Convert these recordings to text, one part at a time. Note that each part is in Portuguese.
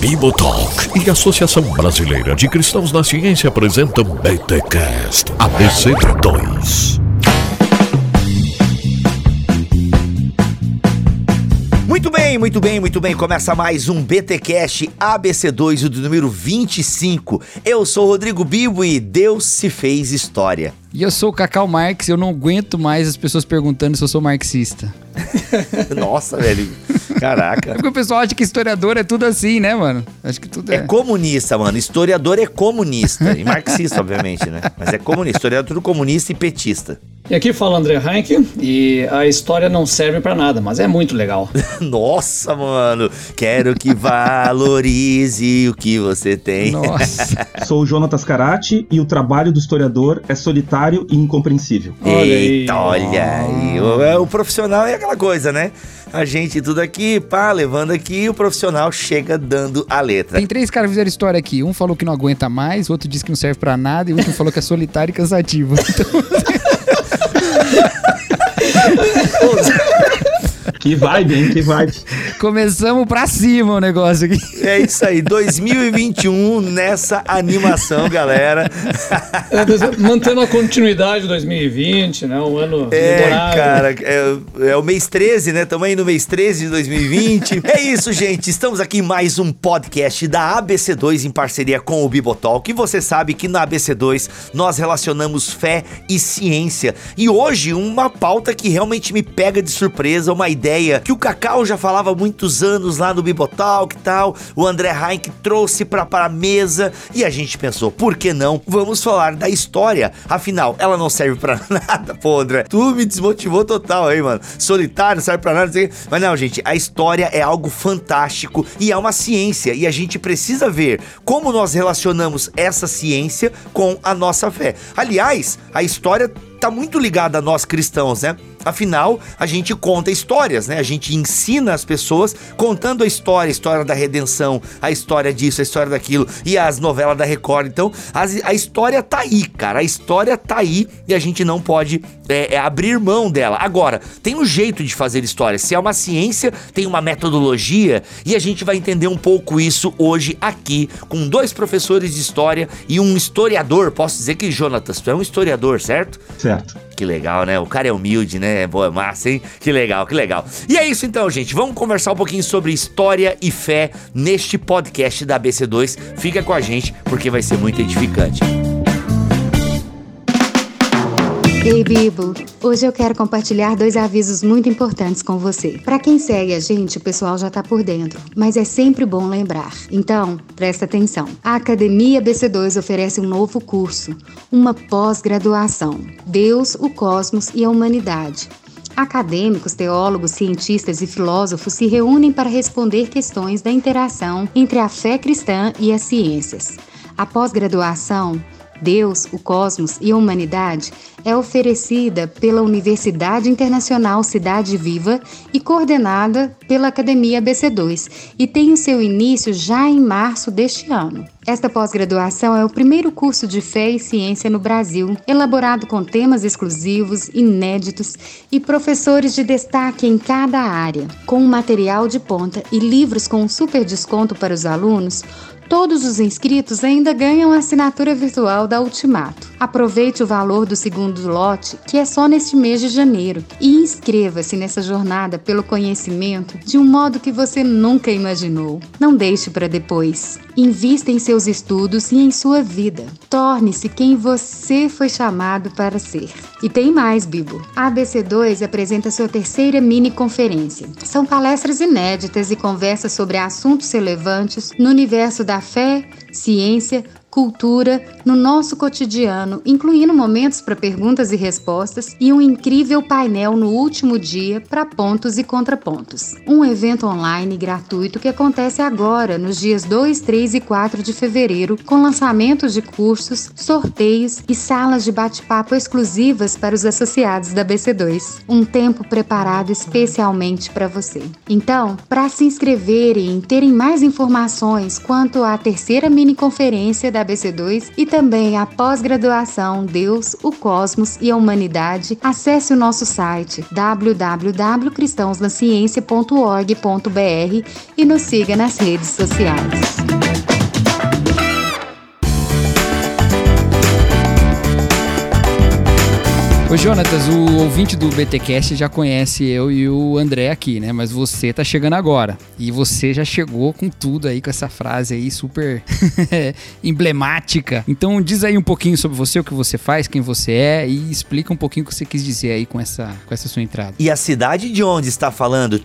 Bibotalk e Associação Brasileira de Cristãos na Ciência apresentam BTCast ABC2. Bem, muito bem, muito bem. Começa mais um BTcast ABC2 do número 25. Eu sou o Rodrigo Bibo e Deus se fez história. E eu sou o Cacau Marx, eu não aguento mais as pessoas perguntando se eu sou marxista. Nossa, velho. Caraca. Porque o pessoal acha que historiador é tudo assim, né, mano? Acho que tudo é. É comunista, mano. Historiador é comunista. E marxista, obviamente, né? Mas é comunista. Historiador é tudo comunista e petista. E aqui fala André Heinck e a história não serve pra nada, mas é muito legal. Nossa, mano. Quero que valorize o que você tem. Nossa. Sou o Jonatas Carati e o trabalho do historiador é solitário e incompreensível. Olha aí. Eita, olha aí. O, é, o profissional é aquela coisa, né? A gente tudo aqui, pá, levando aqui, o profissional chega dando a letra. Tem três caras que fizeram história aqui. Um falou que não aguenta mais, o outro disse que não serve pra nada e o outro falou que é solitário e cansativo. Então, todos. Que vibe, hein? Que vibe. começamos pra cima o negócio aqui. É isso aí, 2021 nessa animação, galera. É, Mantendo a continuidade de 2020, né? Um ano É, memorável. cara, é, é o mês 13, né? Estamos aí no mês 13 de 2020. é isso, gente. Estamos aqui em mais um podcast da ABC2 em parceria com o Bibotalk. E você sabe que na ABC2 nós relacionamos fé e ciência. E hoje, uma pauta que realmente me pega de surpresa, uma ideia que o Cacau já falava há muitos anos lá no Bibotalk e tal. O André Heinck trouxe pra, pra mesa e a gente pensou, por que não? Vamos falar da história. Afinal, ela não serve pra nada, pô, André. Tu me desmotivou total aí, mano. Solitário, não serve pra nada. não. Mas não, gente, a história é algo fantástico e é uma ciência. E a gente precisa ver como nós relacionamos essa ciência com a nossa fé. Aliás, a história tá muito ligada a nós cristãos, né? Afinal, a gente conta histórias, né? A gente ensina as pessoas contando a história, a história da redenção, a história disso, a história daquilo e as novelas da Record. Então, a história tá aí, cara. A história tá aí e a gente não pode é, é, abrir mão dela. Agora, tem um jeito de fazer história. Se é uma ciência, tem uma metodologia e a gente vai entender um pouco isso hoje aqui com dois professores de história e um historiador. Posso dizer que, Jonatas, tu é um historiador, certo? Certo. Que legal, né? O cara é humilde, né? Boa, massa, hein? Que legal, que legal. E é isso então, gente. Vamos conversar um pouquinho sobre história e fé neste podcast da ABC2. Fica com a gente porque vai ser muito edificante. Ei, Bibo! Hoje eu quero compartilhar dois avisos muito importantes com você. Para quem segue a gente, o pessoal já tá por dentro, mas é sempre bom lembrar. Então, presta atenção. A Academia BC2 oferece um novo curso, uma pós-graduação: Deus, o Cosmos e a Humanidade. Acadêmicos, teólogos, cientistas e filósofos se reúnem para responder questões da interação entre a fé cristã e as ciências. A pós-graduação Deus, o Cosmos e a Humanidade é oferecida pela Universidade Internacional Cidade Viva e coordenada pela Academia BC2 e tem o seu início já em março deste ano. Esta pós-graduação é o primeiro curso de fé e ciência no Brasil, elaborado com temas exclusivos, inéditos e professores de destaque em cada área. Com material de ponta e livros com super desconto para os alunos, Todos os inscritos ainda ganham assinatura virtual da Ultimato. Aproveite o valor do segundo lote, que é só neste mês de janeiro, e inscreva-se nessa jornada pelo conhecimento de um modo que você nunca imaginou. Não deixe para depois. Invista em seus estudos e em sua vida. Torne-se quem você foi chamado para ser. E tem mais, Bibo. A ABC2 apresenta sua terceira mini conferência. São palestras inéditas e conversas sobre assuntos relevantes no universo da fé, ciência, cultura no nosso cotidiano, incluindo momentos para perguntas e respostas e um incrível painel no último dia para pontos e contrapontos. Um evento online gratuito que acontece agora, nos dias 2, 3 e 4 de fevereiro, com lançamentos de cursos, sorteios e salas de bate-papo exclusivas para os associados da BC2. Um tempo preparado especialmente para você. Então, para se inscreverem e terem mais informações quanto à terceira mini conferência da ABC2 e também a pós-graduação Deus, o Cosmos e a Humanidade, acesse o nosso site www.cristãosnaciencia.org.br e nos siga nas redes sociais. Ô Jonatas, o ouvinte do BTcast já conhece eu e o André aqui, né? Mas você tá chegando agora. E você já chegou com tudo aí, com essa frase aí super emblemática. Então diz aí um pouquinho sobre você, o que você faz, quem você é e explica um pouquinho o que você quis dizer aí com essa, com essa sua entrada. E a cidade de onde está falando?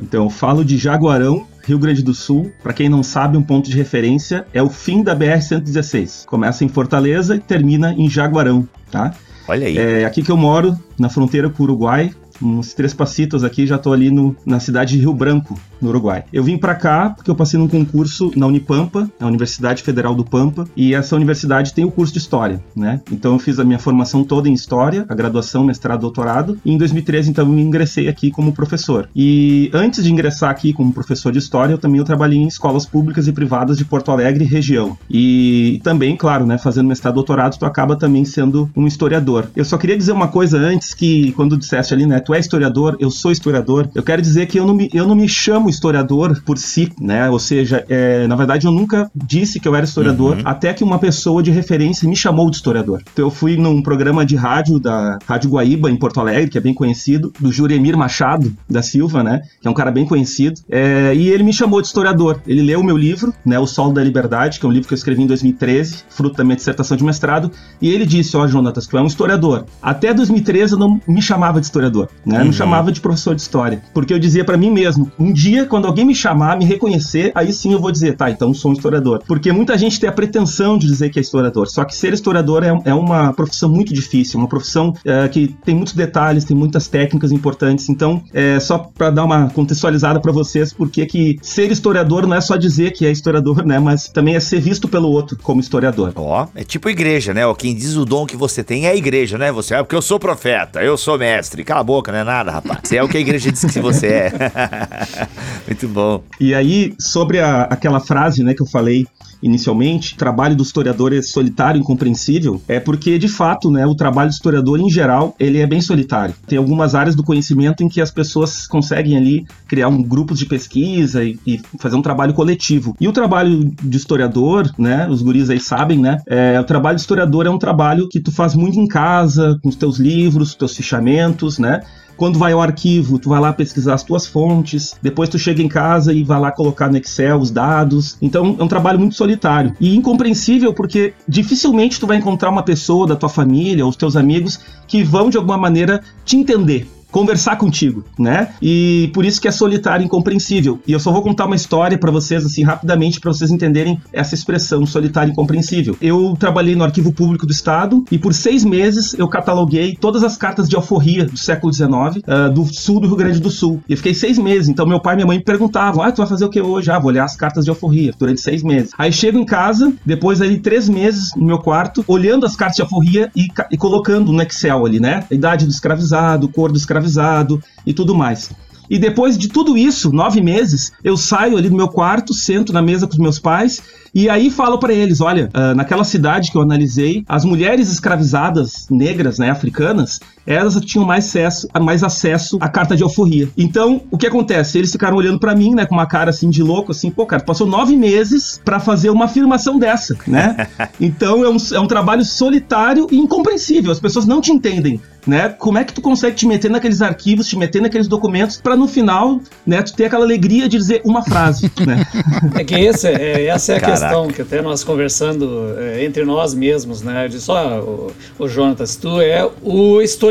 Então, eu falo de Jaguarão, Rio Grande do Sul. Para quem não sabe, um ponto de referência é o fim da BR-116. Começa em Fortaleza e termina em Jaguarão, tá? Olha aí. É aqui que eu moro, na fronteira com o Uruguai, uns três passitos aqui, já tô ali no, na cidade de Rio Branco, no Uruguai. Eu vim para cá porque eu passei num concurso na Unipampa, a Universidade Federal do Pampa, e essa universidade tem o curso de História, né? Então eu fiz a minha formação toda em História, a graduação, mestrado, doutorado, e em 2013 então eu ingressei aqui como professor. E antes de ingressar aqui como professor de História, eu também eu trabalhei em escolas públicas e privadas de Porto Alegre e região. E também, claro, né, fazendo mestrado, doutorado, tu acaba também sendo um historiador. Eu só queria dizer uma coisa antes que, quando disseste ali, né, tu é historiador, eu sou historiador, eu quero dizer que eu não me, eu não me chamo historiador por si, né? Ou seja, é, na verdade eu nunca disse que eu era historiador, Uhum. até que uma pessoa de referência me chamou de historiador. Então eu fui num programa de rádio da Rádio Guaíba, em Porto Alegre, que é bem conhecido, do Juremir Machado da Silva, né? Que é um cara bem conhecido. É, e ele me chamou de historiador. Ele leu o meu livro, né? O Sol da Liberdade, que é um livro que eu escrevi em 2013, fruto da minha dissertação de mestrado. E ele disse: Ó, Jonatas, tu é um historiador. Até 2013 eu não me chamava de historiador, né? Eu me chamava de professor de história. Porque eu dizia pra mim mesmo: um dia, quando alguém me chamar, me reconhecer, aí sim eu vou dizer, tá, então sou um historiador. Porque muita gente tem a pretensão de dizer que é historiador. Só que ser historiador é, é uma profissão muito difícil, uma profissão é, que tem muitos detalhes, tem muitas técnicas importantes. Então, é só pra dar uma contextualizada pra vocês, porque que ser historiador não é só dizer que é historiador, né? Mas também é ser visto pelo outro como historiador. Ó, é tipo igreja, né? Quem diz o dom que você tem é a igreja, né? Você é porque eu sou profeta, eu sou mestre. Cala a boca, não é nada, rapaz. Você é o que a igreja diz que você é. Muito bom. E aí, sobre a- aquela frase né, que eu falei inicialmente, trabalho do historiador é solitário incompreensível, é porque, de fato, né, o trabalho do historiador, em geral, ele é bem solitário. Tem algumas áreas do conhecimento em que as pessoas conseguem ali criar um grupo de pesquisa e, e fazer um trabalho coletivo. E o trabalho de historiador, né, os guris aí sabem, né, é, o trabalho de historiador é um trabalho que tu faz muito em casa, com os teus livros, teus fichamentos, né, quando vai ao arquivo, tu vai lá pesquisar as tuas fontes, depois tu chega em casa e vai lá colocar no Excel os dados. Então é um trabalho muito solitário e incompreensível porque dificilmente tu vai encontrar uma pessoa da tua família ou os teus amigos que vão de alguma maneira te entender. Conversar contigo, né? E por isso que é solitário e incompreensível. E eu só vou contar uma história pra vocês, assim, rapidamente, pra vocês entenderem essa expressão, solitário e incompreensível. Eu trabalhei no Arquivo Público do Estado e por seis meses eu cataloguei todas as cartas de alforria do século XIX ah, do sul do Rio Grande do Sul. E fiquei seis meses. Então meu pai e minha mãe me perguntavam: Ah, tu vai fazer o que hoje? Ah, vou olhar as cartas de alforria durante seis meses. Aí chego em casa, depois aí três meses no meu quarto, olhando as cartas de alforria e, e colocando no Excel ali, né? A idade do escravizado, cor do escravizado e tudo mais. E depois de tudo isso, nove meses, eu saio ali do meu quarto, sento na mesa com os meus pais e aí falo pra eles: olha, ah, naquela cidade que eu analisei, as mulheres escravizadas negras, né, africanas, elas tinham mais acesso, mais acesso à carta de alforria. Então, o que acontece? Eles ficaram olhando pra mim, né, com uma cara assim de louco, assim, pô, cara, passou nove meses pra fazer uma afirmação dessa, né? Então é um, é um trabalho solitário e incompreensível. As pessoas não te entendem, né? Como é que tu consegue te meter naqueles arquivos, te meter naqueles documentos, pra no final, né, tu ter aquela alegria de dizer uma frase, né? É que esse, é, essa é a Caraca. questão que até nós conversando é, entre nós mesmos, né? De só o, o Jonatas, tu é o historiador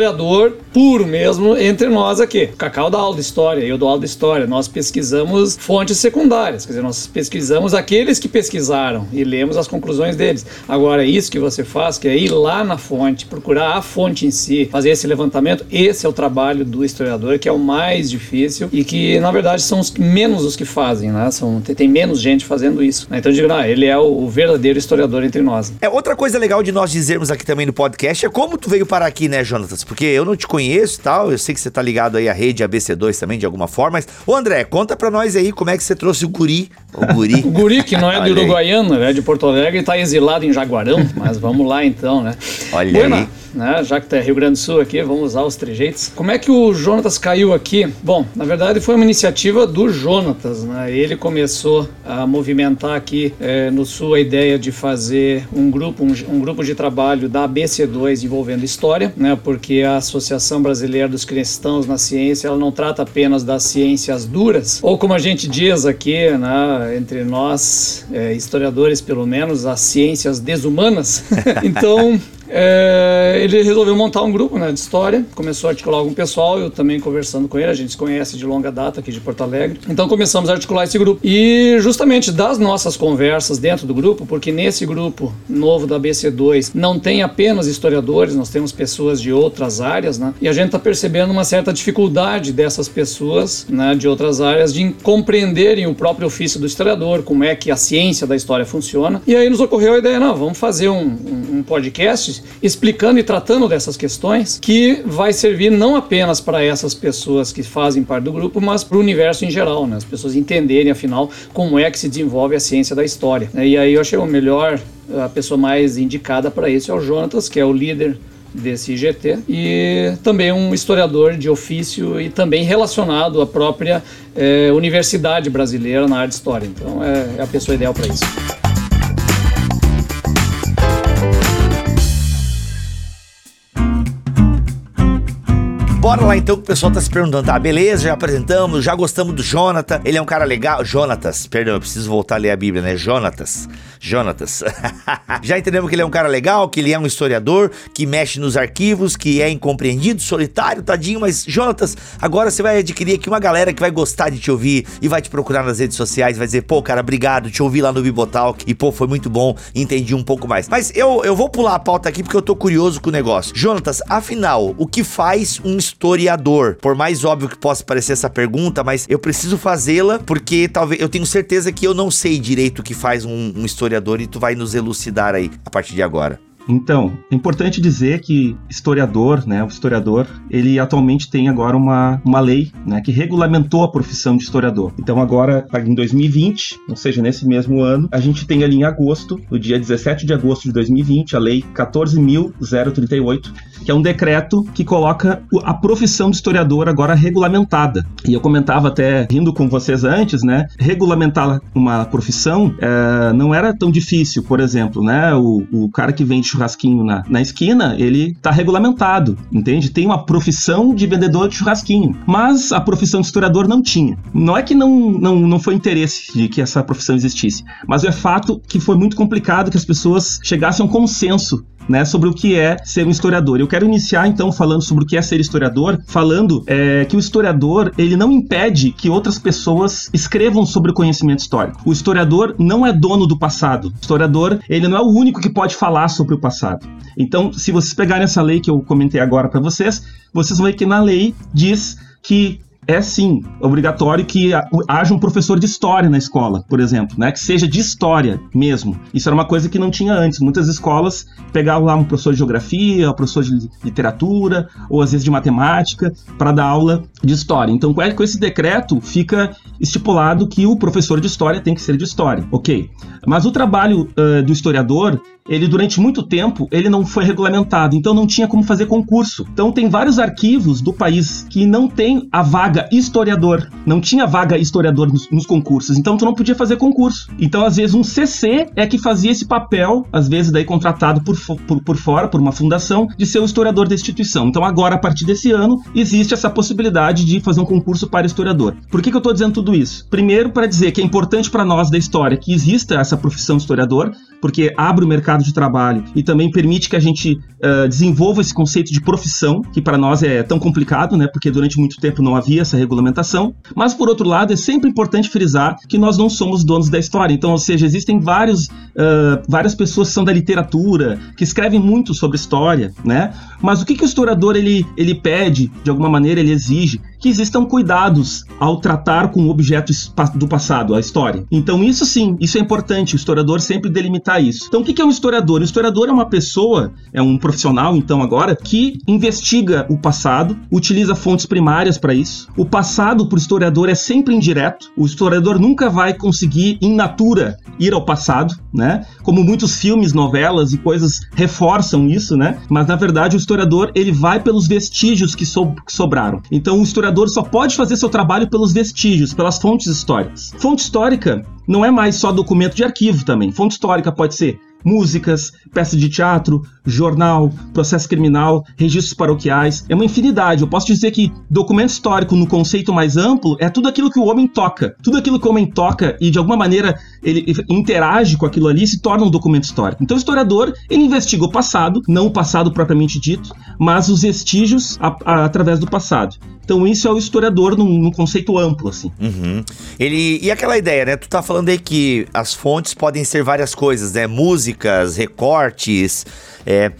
puro mesmo entre nós aqui. O Cacau dá aula de história, eu dou aula de história. Nós pesquisamos fontes secundárias, quer dizer, nós pesquisamos aqueles que pesquisaram e lemos as conclusões deles. Agora, isso que você faz, que é ir lá na fonte, procurar a fonte em si, fazer esse levantamento, esse é o trabalho do historiador, que é o mais difícil e que, na verdade, são os menos os que fazem, né? São, tem, menos gente fazendo isso. né? Então, digo, ah, ele é o, o verdadeiro historiador entre nós. É, outra coisa legal de nós dizermos aqui também no podcast é como tu veio parar aqui, né, Jonatas? Porque eu não te conheço e tal, eu sei que você tá ligado aí à rede ABC2 também, de alguma forma, mas, ô André, conta pra nós aí como é que você trouxe o guri O guri. O guri, que não é do. Uruguaiana, é de Porto Alegre está exilado em Jaguarão, mas vamos lá então, né? Olha Buena, aí. Né? Já que tá Rio Grande do Sul aqui, vamos usar os trejeitos. Como é que o Jonatas caiu aqui? Bom, na verdade foi uma iniciativa do Jonatas, né? Ele começou a movimentar aqui eh, no Sul a ideia de fazer um grupo, um, um grupo de trabalho da ABC2 envolvendo história, né? Porque a Associação Brasileira dos Cristãos na Ciência, ela não trata apenas das ciências duras, ou como a gente diz aqui, né? Entre nós, eh, historiadores pelo menos, as ciências desumanas. então, é, ele resolveu montar um grupo né, de história, começou a articular algum pessoal, eu também conversando com ele, a gente se conhece de longa data aqui de Porto Alegre. Então começamos a articular esse grupo. E justamente das nossas conversas dentro do grupo, porque nesse grupo novo da BC2 não tem apenas historiadores, nós temos pessoas de outras áreas, né? E a gente está percebendo uma certa dificuldade dessas pessoas né, de outras áreas de compreenderem o próprio ofício do historiador, como é que a ciência da história funciona. E aí nos ocorreu a ideia, não, vamos fazer um, um, um podcast explicando e tratando dessas questões que vai servir não apenas para essas pessoas que fazem parte do grupo, mas para o universo em geral, né? As pessoas entenderem, afinal, como é que se desenvolve a ciência da história. E aí eu achei o melhor, a pessoa mais indicada para isso é o Jonatas, que é o líder desse IGT e também um historiador de ofício e também relacionado à própria eh, universidade brasileira na área de história. Então é, é a pessoa ideal para isso. Bora lá então que o pessoal tá se perguntando. Tá, beleza, já apresentamos, já gostamos do Jonathan. Ele é um cara legal. Jonatas, perdão, eu preciso voltar a ler a Bíblia, né? Jonatas. Jonatas. já entendemos que ele é um cara legal, que ele é um historiador, que mexe nos arquivos, que é incompreendido, solitário, tadinho. Mas, Jonatas, agora você vai adquirir aqui uma galera que vai gostar de te ouvir e vai te procurar nas redes sociais, vai dizer, pô, cara, obrigado, te ouvi lá no Bibotalk e, pô, foi muito bom, entendi um pouco mais. Mas eu, eu vou pular a pauta aqui porque eu tô curioso com o negócio. Jonatas, afinal, o que faz um historiador? Por mais óbvio que possa parecer essa pergunta, mas eu preciso fazê-la porque talvez eu tenho certeza que eu não sei direito o que faz um, um historiador e tu vai nos elucidar aí a partir de agora. Então, é importante dizer que historiador, né, o historiador, ele atualmente tem agora uma, uma lei, né, que regulamentou a profissão de historiador. Então agora, em 2020, ou seja, nesse mesmo ano, a gente tem ali em agosto, no dia 17 de agosto de 2020, a lei 14.038, que é um decreto que coloca a profissão de historiador agora regulamentada. E eu comentava até, rindo com vocês antes, né, regulamentar uma profissão eh, não era tão difícil, por exemplo, né, o, o cara que vende churrasquinho na, na esquina, ele tá regulamentado, entende? Tem uma profissão de vendedor de churrasquinho, mas a profissão de historiador não tinha. Não é que não, não, não foi interesse de que essa profissão existisse, mas é fato que foi muito complicado que as pessoas chegassem a um consenso né, sobre o que é ser um historiador. Eu quero iniciar então falando sobre o que é ser historiador, falando é, que o historiador ele não impede que outras pessoas escrevam sobre o conhecimento histórico. O historiador não é dono do passado. O historiador ele não é o único que pode falar sobre o passado. Então, se vocês pegarem essa lei que eu comentei agora para vocês, vocês vão ver que na lei diz que é sim obrigatório que ha- haja um professor de história na escola, por exemplo, né? Que seja de história mesmo. Isso era uma coisa que não tinha antes. Muitas escolas pegavam lá um professor de geografia, um professor de li- literatura, ou às vezes de matemática, para dar aula de história. Então, com com esse decreto, fica estipulado que o professor de história tem que ser de história, ok? Mas o trabalho ãh, do historiador ele durante muito tempo ele não foi regulamentado, então não tinha como fazer concurso. Então tem vários arquivos do país que não tem a vaga historiador, não tinha vaga historiador nos, nos concursos, então tu não podia fazer concurso. Então às vezes um CC é que fazia esse papel, às vezes daí contratado por, por, por fora, por uma fundação, de ser o historiador da instituição. Então agora, a partir desse ano, existe essa possibilidade de fazer um concurso para historiador. Por que, que eu estou dizendo tudo isso? Primeiro, para dizer que é importante para nós da história que exista essa profissão historiador, porque abre o mercado de trabalho e também permite que a gente ah, desenvolva esse conceito de profissão, que para nós é tão complicado, né? Porque durante muito tempo não havia essa regulamentação. Mas por outro lado, é sempre importante frisar que nós não somos donos da história. Então, ou seja, existem vários, ah, várias pessoas que são da literatura, que escrevem muito sobre história, né? Mas o que, que o historiador ele, ele pede, de alguma maneira, ele exige? Que existam cuidados ao tratar com objetos do passado, a história. Então, isso sim, isso é importante, o historiador sempre delimitar isso. Então, o que é um historiador? O historiador é uma pessoa, é um profissional, então, agora, que investiga o passado, utiliza fontes primárias para isso. O passado, para o historiador, é sempre indireto. O historiador nunca vai conseguir, in natura, ir ao passado, né? Como muitos filmes, novelas e coisas reforçam isso, né? Mas, na verdade, o historiador, ele vai pelos vestígios que, so que sobraram. Então, o historiador só pode fazer seu trabalho pelos vestígios, pelas fontes históricas. Fonte histórica não é mais só documento de arquivo também. Fonte histórica pode ser músicas, peças de teatro, jornal, processo criminal, registros paroquiais, é uma infinidade. Eu posso dizer que documento histórico, no conceito mais amplo, é tudo aquilo que o homem toca. Tudo aquilo que o homem toca e de alguma maneira ele interage com aquilo ali se torna um documento histórico. Então o historiador, ele investiga o passado, não o passado propriamente dito, mas os vestígios a, a, através do passado. Então isso é o historiador num, num conceito amplo, assim. Uhum. Ele, e aquela ideia, né? Tu tá falando aí que as fontes podem ser várias coisas, né? Músicas, recortes, é...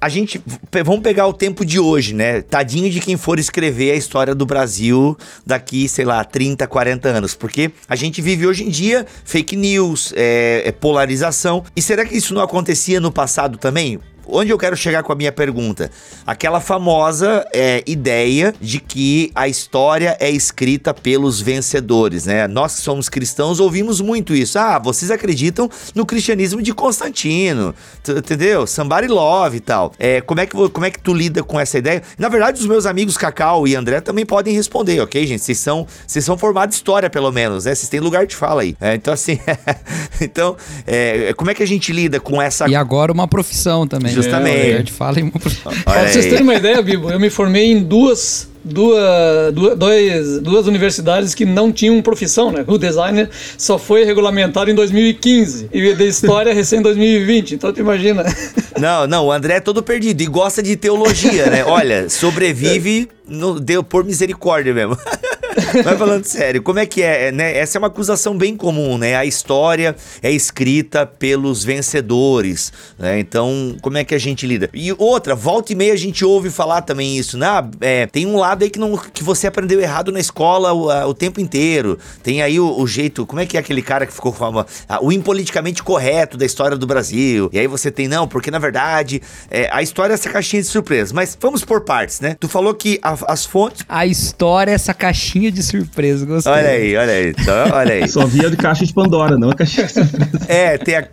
A gente, vamos pegar o tempo de hoje, né? Tadinho de quem for escrever a história do Brasil daqui, sei lá, 30, 40 anos. Porque a gente vive hoje em dia fake news, é, é polarização. E será que isso não acontecia no passado também? Onde eu quero chegar com a minha pergunta? Aquela famosa é, ideia de que a história é escrita pelos vencedores, né? Nós que somos cristãos ouvimos muito isso. Ah, vocês acreditam no cristianismo de Constantino, entendeu? Somebody love e tal. É, como, é que, como é que tu lida com essa ideia? Na verdade, os meus amigos Cacau e André também podem responder, ok, gente? Vocês são, vocês são formados história, pelo menos, né? Vocês têm lugar de fala aí. É, então, assim, então, é, como é que a gente lida com essa... E agora uma profissão também. Justamente. É, a gente fala em Pra vocês terem uma ideia, Bibo, eu me formei em duas duas, duas, duas universidades que não tinham profissão, né? O designer só foi regulamentado em 2015 e da história recém 2020. Então tu imagina. Não, não, o André é todo perdido e gosta de teologia, né? Olha, sobrevive no, deu por misericórdia mesmo. Mas falando sério, como é que é, né? Essa é uma acusação bem comum, né? A história é escrita pelos vencedores, né? Então, como é que a gente lida? E outra, volta e meia a gente ouve falar também isso, né? Ah, é, tem um lado aí que, não, que você aprendeu errado na escola o, a, o tempo inteiro. Tem aí o, o, jeito, como é que é aquele cara que ficou falando, ah, o impoliticamente correto da história do Brasil. E aí você tem, não, porque na verdade é, a história é essa caixinha de surpresa. Mas vamos por partes, né? Tu falou que a, as fontes. A história é essa caixinha de surpresa, gostei. Olha aí, olha aí. Então, olha aí. Só via de caixa de Pandora, não a caixa de surpresa. É, tem a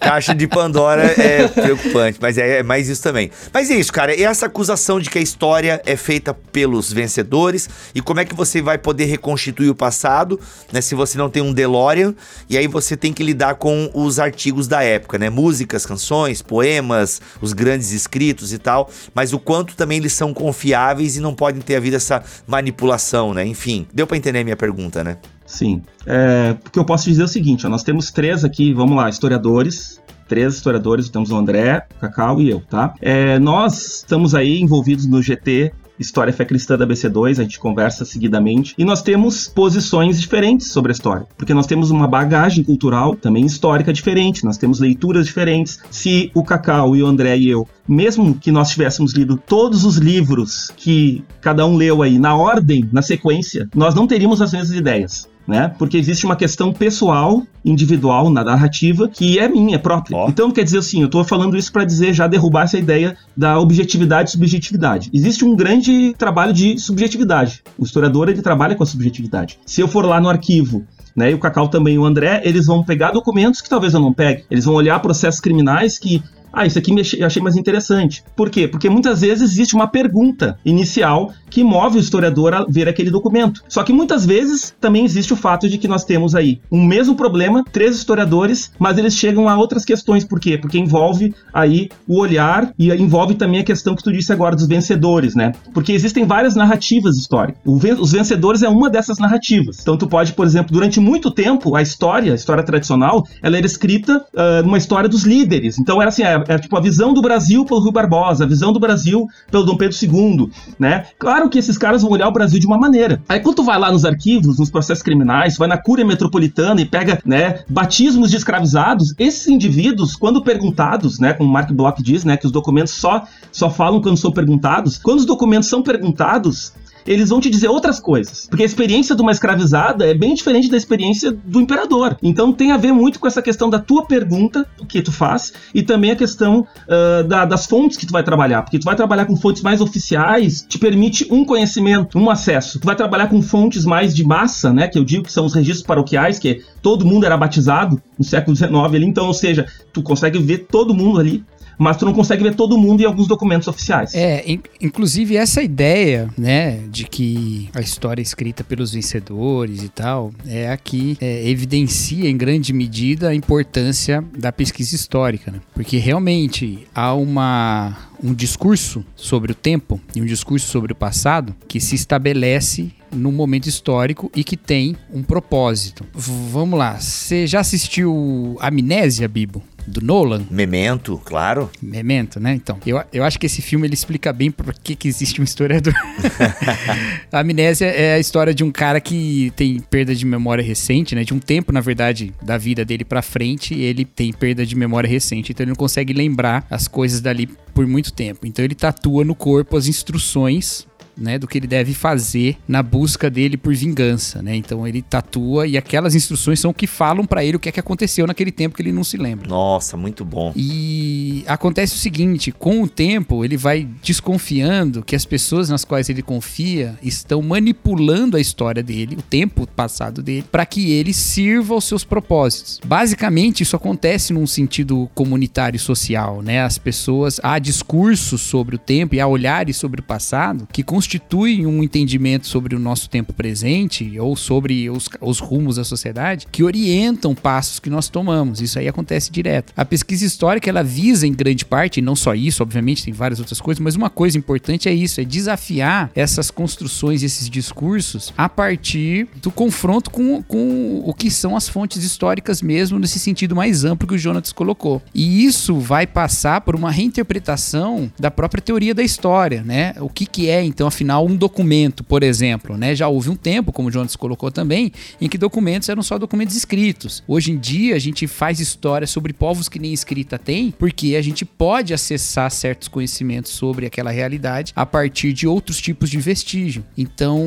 caixa de Pandora é preocupante, mas é, é mais isso também. Mas é isso, cara. E essa acusação de que a história é feita pelos vencedores e como é que você vai poder reconstituir o passado, né? Se você não tem um DeLorean e aí você tem que lidar com os artigos da época, né? Músicas, canções, poemas, os grandes escritos e tal, mas o quanto também eles são confiáveis e não podem ter havido essa manipulação, né? Enfim, deu para entender a minha pergunta, né? Sim. É, porque eu posso dizer o seguinte: ó, nós temos três aqui, vamos lá, historiadores. Três historiadores, temos o André, o Cacau e eu, tá? É, nós estamos aí envolvidos no GT História Fé Cristã da BC2, a gente conversa seguidamente, e nós temos posições diferentes sobre a história, porque nós temos uma bagagem cultural também histórica diferente, nós temos leituras diferentes. Se o Cacau e o André e eu, mesmo que nós tivéssemos lido todos os livros que cada um leu aí na ordem, na sequência, nós não teríamos as mesmas ideias né? Porque existe uma questão pessoal, individual na narrativa que é minha, é própria. Oh. Então quer dizer assim, eu estou falando isso para dizer já derrubar essa ideia da objetividade e subjetividade. Existe um grande trabalho de subjetividade. O historiador ele trabalha com a subjetividade. Se eu for lá no arquivo né, e o Cacau também e o André, eles vão pegar documentos que talvez eu não pegue. Eles vão olhar processos criminais que ah, isso aqui eu achei mais interessante. Por quê? Porque muitas vezes existe uma pergunta inicial que move o historiador a ver aquele documento. Só que muitas vezes também existe o fato de que nós temos aí um mesmo problema, três historiadores, mas eles chegam a outras questões. Por quê? Porque envolve aí o olhar e envolve também a questão que tu disse agora dos vencedores, né? Porque existem várias narrativas históricas. Os vencedores é uma dessas narrativas. Então tu pode, por exemplo, durante muito tempo, a história, a história tradicional, ela era escrita uh, numa história dos líderes. Então era assim, é, é tipo a visão do Brasil pelo Rui Barbosa, a visão do Brasil pelo Dom Pedro II, né? Claro que esses caras vão olhar o Brasil de uma maneira. Aí quando tu vai lá nos arquivos, nos processos criminais, vai na Cúria Metropolitana e pega, né, batismos de escravizados, esses indivíduos, quando perguntados, né, como Mark Bloch diz, né, que os documentos só só falam quando são perguntados, quando os documentos são perguntados, eles vão te dizer outras coisas. Porque a experiência de uma escravizada é bem diferente da experiência do imperador. Então tem a ver muito com essa questão da tua pergunta, que tu faz, e também a questão uh, da, das fontes que tu vai trabalhar. Porque tu vai trabalhar com fontes mais oficiais, te permite um conhecimento, um acesso. Tu vai trabalhar com fontes mais de massa, né? Que eu digo que são os registros paroquiais, que todo mundo era batizado no século XIX ali. Então, ou seja, tu consegue ver todo mundo ali mas tu não consegue ver todo mundo em alguns documentos oficiais. É, in inclusive essa ideia, né, de que a história é escrita pelos vencedores e tal, é aqui é, evidencia em grande medida a importância da pesquisa histórica, né? Porque realmente há uma um discurso sobre o tempo e um discurso sobre o passado que se estabelece no momento histórico e que tem um propósito. V vamos lá, você já assistiu Amnésia, Bibo? do Nolan. Memento, claro. Memento, né? Então, eu, eu acho que esse filme ele explica bem por que, que existe um historiador. a amnésia é a história de um cara que tem perda de memória recente, né? De um tempo, na verdade, da vida dele para frente, ele tem perda de memória recente, então ele não consegue lembrar as coisas dali por muito tempo. Então ele tatua no corpo as instruções né, do que ele deve fazer na busca dele por vingança, né? Então ele tatua e aquelas instruções são o que falam para ele o que é que aconteceu naquele tempo que ele não se lembra. Nossa, muito bom. E acontece o seguinte, com o tempo ele vai desconfiando que as pessoas nas quais ele confia estão manipulando a história dele, o tempo passado dele, para que ele sirva aos seus propósitos. Basicamente isso acontece num sentido comunitário e social, né? As pessoas há discursos sobre o tempo e há olhares sobre o passado que constituem um entendimento sobre o nosso tempo presente ou sobre os, os rumos da sociedade que orientam passos que nós tomamos. Isso aí acontece direto. A pesquisa histórica ela visa em grande parte, e não só isso, obviamente, tem várias outras coisas, mas uma coisa importante é isso, é desafiar essas construções, esses discursos a partir do confronto com, com o que são as fontes históricas mesmo, nesse sentido mais amplo que o Jonas colocou. E isso vai passar por uma reinterpretação da própria teoria da história, né? O que, que é, então, afinal, um documento, por exemplo, né? Já houve um tempo, como o Jonas colocou também, em que documentos eram só documentos escritos. Hoje em dia, a gente faz história sobre povos que nem escrita tem, porque a gente pode acessar certos conhecimentos sobre aquela realidade a partir de outros tipos de vestígio. Então,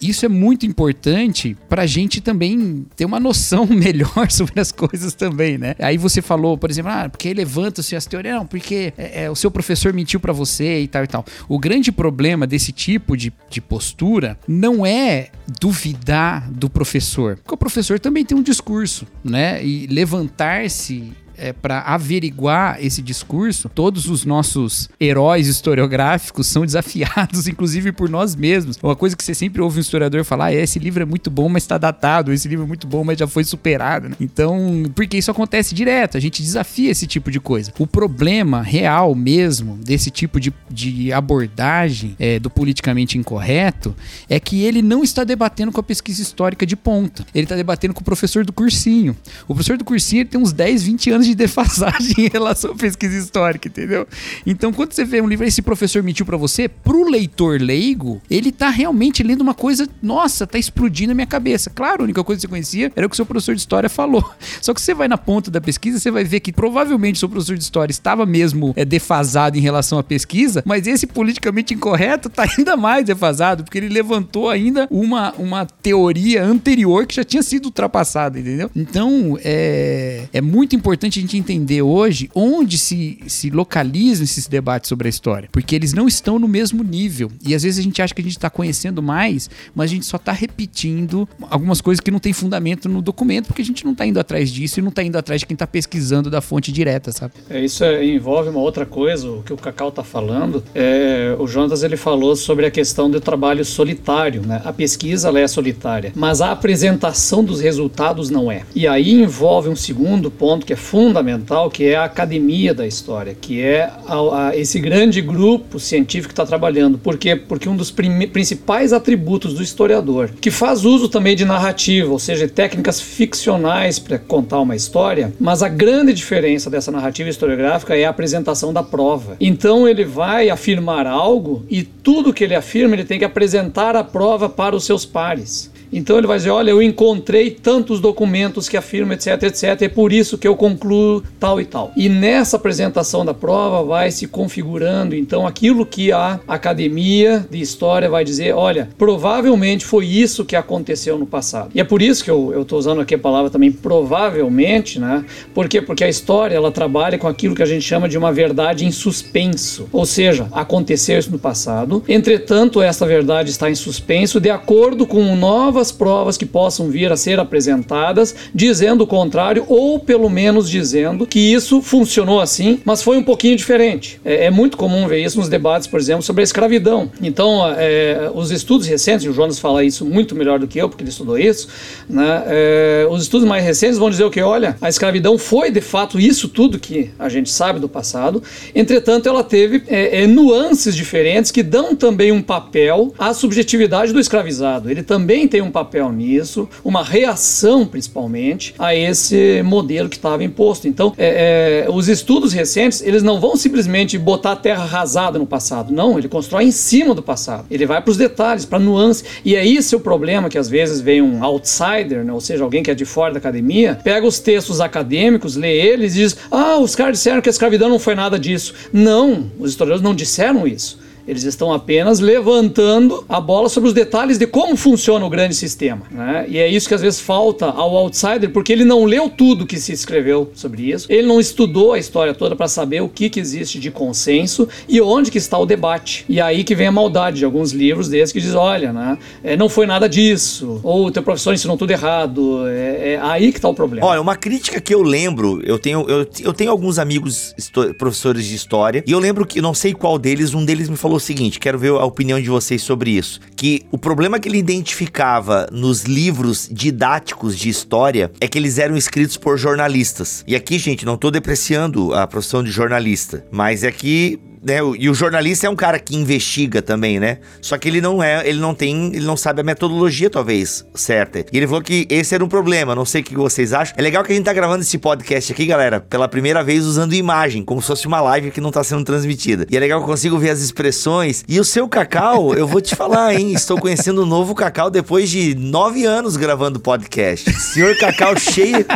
isso é muito importante para a gente também ter uma noção melhor sobre as coisas também, né? Aí você falou, por exemplo, ah, porque levanta-se as teorias, não, porque é, é, o seu professor mentiu para você e tal e tal. O grande problema problema desse tipo de, de postura não é duvidar do professor, porque o professor também tem um discurso, né? E levantar-se é, para averiguar esse discurso, todos os nossos heróis historiográficos são desafiados, inclusive por nós mesmos. Uma coisa que você sempre ouve um historiador falar é: esse livro é muito bom, mas está datado, esse livro é muito bom, mas já foi superado. Né? Então, porque isso acontece direto, a gente desafia esse tipo de coisa. O problema real mesmo desse tipo de, de abordagem é, do politicamente incorreto é que ele não está debatendo com a pesquisa histórica de ponta, ele está debatendo com o professor do cursinho. O professor do cursinho tem uns 10, 20 anos anos de defasagem em relação à pesquisa histórica, entendeu? Então, quando você vê um livro, esse professor mentiu para você, pro leitor leigo, ele tá realmente lendo uma coisa, nossa, tá explodindo a minha cabeça. Claro, a única coisa que você conhecia era o que o seu professor de história falou. Só que você vai na ponta da pesquisa, você vai ver que provavelmente o seu professor de história estava mesmo é, defasado em relação à pesquisa, mas esse politicamente incorreto tá ainda mais defasado, porque ele levantou ainda uma, uma teoria anterior que já tinha sido ultrapassada, entendeu? Então, é, é muito importante importante a gente entender hoje onde se, se localizam esses debates sobre a história, porque eles não estão no mesmo nível. E às vezes a gente acha que a gente está conhecendo mais, mas a gente só está repetindo algumas coisas que não tem fundamento no documento, porque a gente não está indo atrás disso e não está indo atrás de quem está pesquisando da fonte direta, sabe? É, isso é, envolve uma outra coisa, o que o Cacau está falando. É, o Jonas ele falou sobre a questão do trabalho solitário, né? A pesquisa ela é solitária, mas a apresentação dos resultados não é. E aí envolve um segundo ponto que é fundamental fundamental, que é a academia da história, que é a, a, esse grande grupo científico que está trabalhando. Por quê? Porque um dos principais atributos do historiador, que faz uso também de narrativa, ou seja, técnicas ficcionais para contar uma história, mas a grande diferença dessa narrativa historiográfica é a apresentação da prova. Então ele vai afirmar algo e tudo que ele afirma ele tem que apresentar a prova para os seus pares. Então ele vai dizer: olha, eu encontrei tantos documentos que afirmam, etc, etc, é por isso que eu concluo tal e tal. E nessa apresentação da prova vai se configurando então aquilo que a academia de história vai dizer: olha, provavelmente foi isso que aconteceu no passado. E é por isso que eu estou usando aqui a palavra também provavelmente, né? Por quê? Porque a história ela trabalha com aquilo que a gente chama de uma verdade em suspenso. Ou seja, aconteceu isso no passado, entretanto, essa verdade está em suspenso de acordo com novas provas que possam vir a ser apresentadas, dizendo o contrário, ou pelo menos dizendo que isso funcionou assim, mas foi um pouquinho diferente. É, é muito comum ver isso nos debates, por exemplo, sobre a escravidão. Então, é, os estudos recentes, e o Jonas fala isso muito melhor do que eu, porque ele estudou isso, né? É, os estudos mais recentes vão dizer o que? Olha, a escravidão foi de fato isso tudo que a gente sabe do passado, entretanto, ela teve é, é, nuances diferentes que dão também um papel à subjetividade do escravizado. Ele também tem um papel nisso, uma reação principalmente a esse modelo que estava imposto. Então, é, é, os estudos recentes eles não vão simplesmente botar a terra arrasada no passado, não. Ele constrói em cima do passado. Ele vai para os detalhes, para nuances. E é esse o problema que às vezes vem um outsider, né? ou seja, alguém que é de fora da academia, pega os textos acadêmicos, lê eles e diz: ah, os caras disseram que a escravidão não foi nada disso. Não, os historiadores não disseram isso. Eles estão apenas levantando a bola sobre os detalhes de como funciona o grande sistema. Né? E é isso que às vezes falta ao outsider, porque ele não leu tudo que se escreveu sobre isso, ele não estudou a história toda para saber o que, que existe de consenso e onde que está o debate. E aí que vem a maldade de alguns livros desses que diz, olha, né, é, não foi nada disso, ou o teu professor ensinou tudo errado. É, é aí que está o problema. Olha, uma crítica que eu lembro, eu tenho, eu, eu tenho alguns amigos professores de história, e eu lembro que, não sei qual deles, um deles me falou falou o seguinte: quero ver a opinião de vocês sobre isso. Que o problema que ele identificava nos livros didáticos de história é que eles eram escritos por jornalistas. E aqui, gente, não tô depreciando a profissão de jornalista, mas é que né, e o jornalista é um cara que investiga também, né? Só que ele não é, ele não tem, ele não sabe a metodologia talvez certa. E ele falou que esse era um problema, não sei o que vocês acham. É legal que a gente tá gravando esse podcast aqui, galera, pela primeira vez usando imagem, como se fosse uma live que não tá sendo transmitida. E é legal que eu consigo ver as expressões. E o seu Cacau, eu vou te falar, hein? Estou conhecendo o novo Cacau depois de nove anos gravando podcast. Senhor Cacau cheio.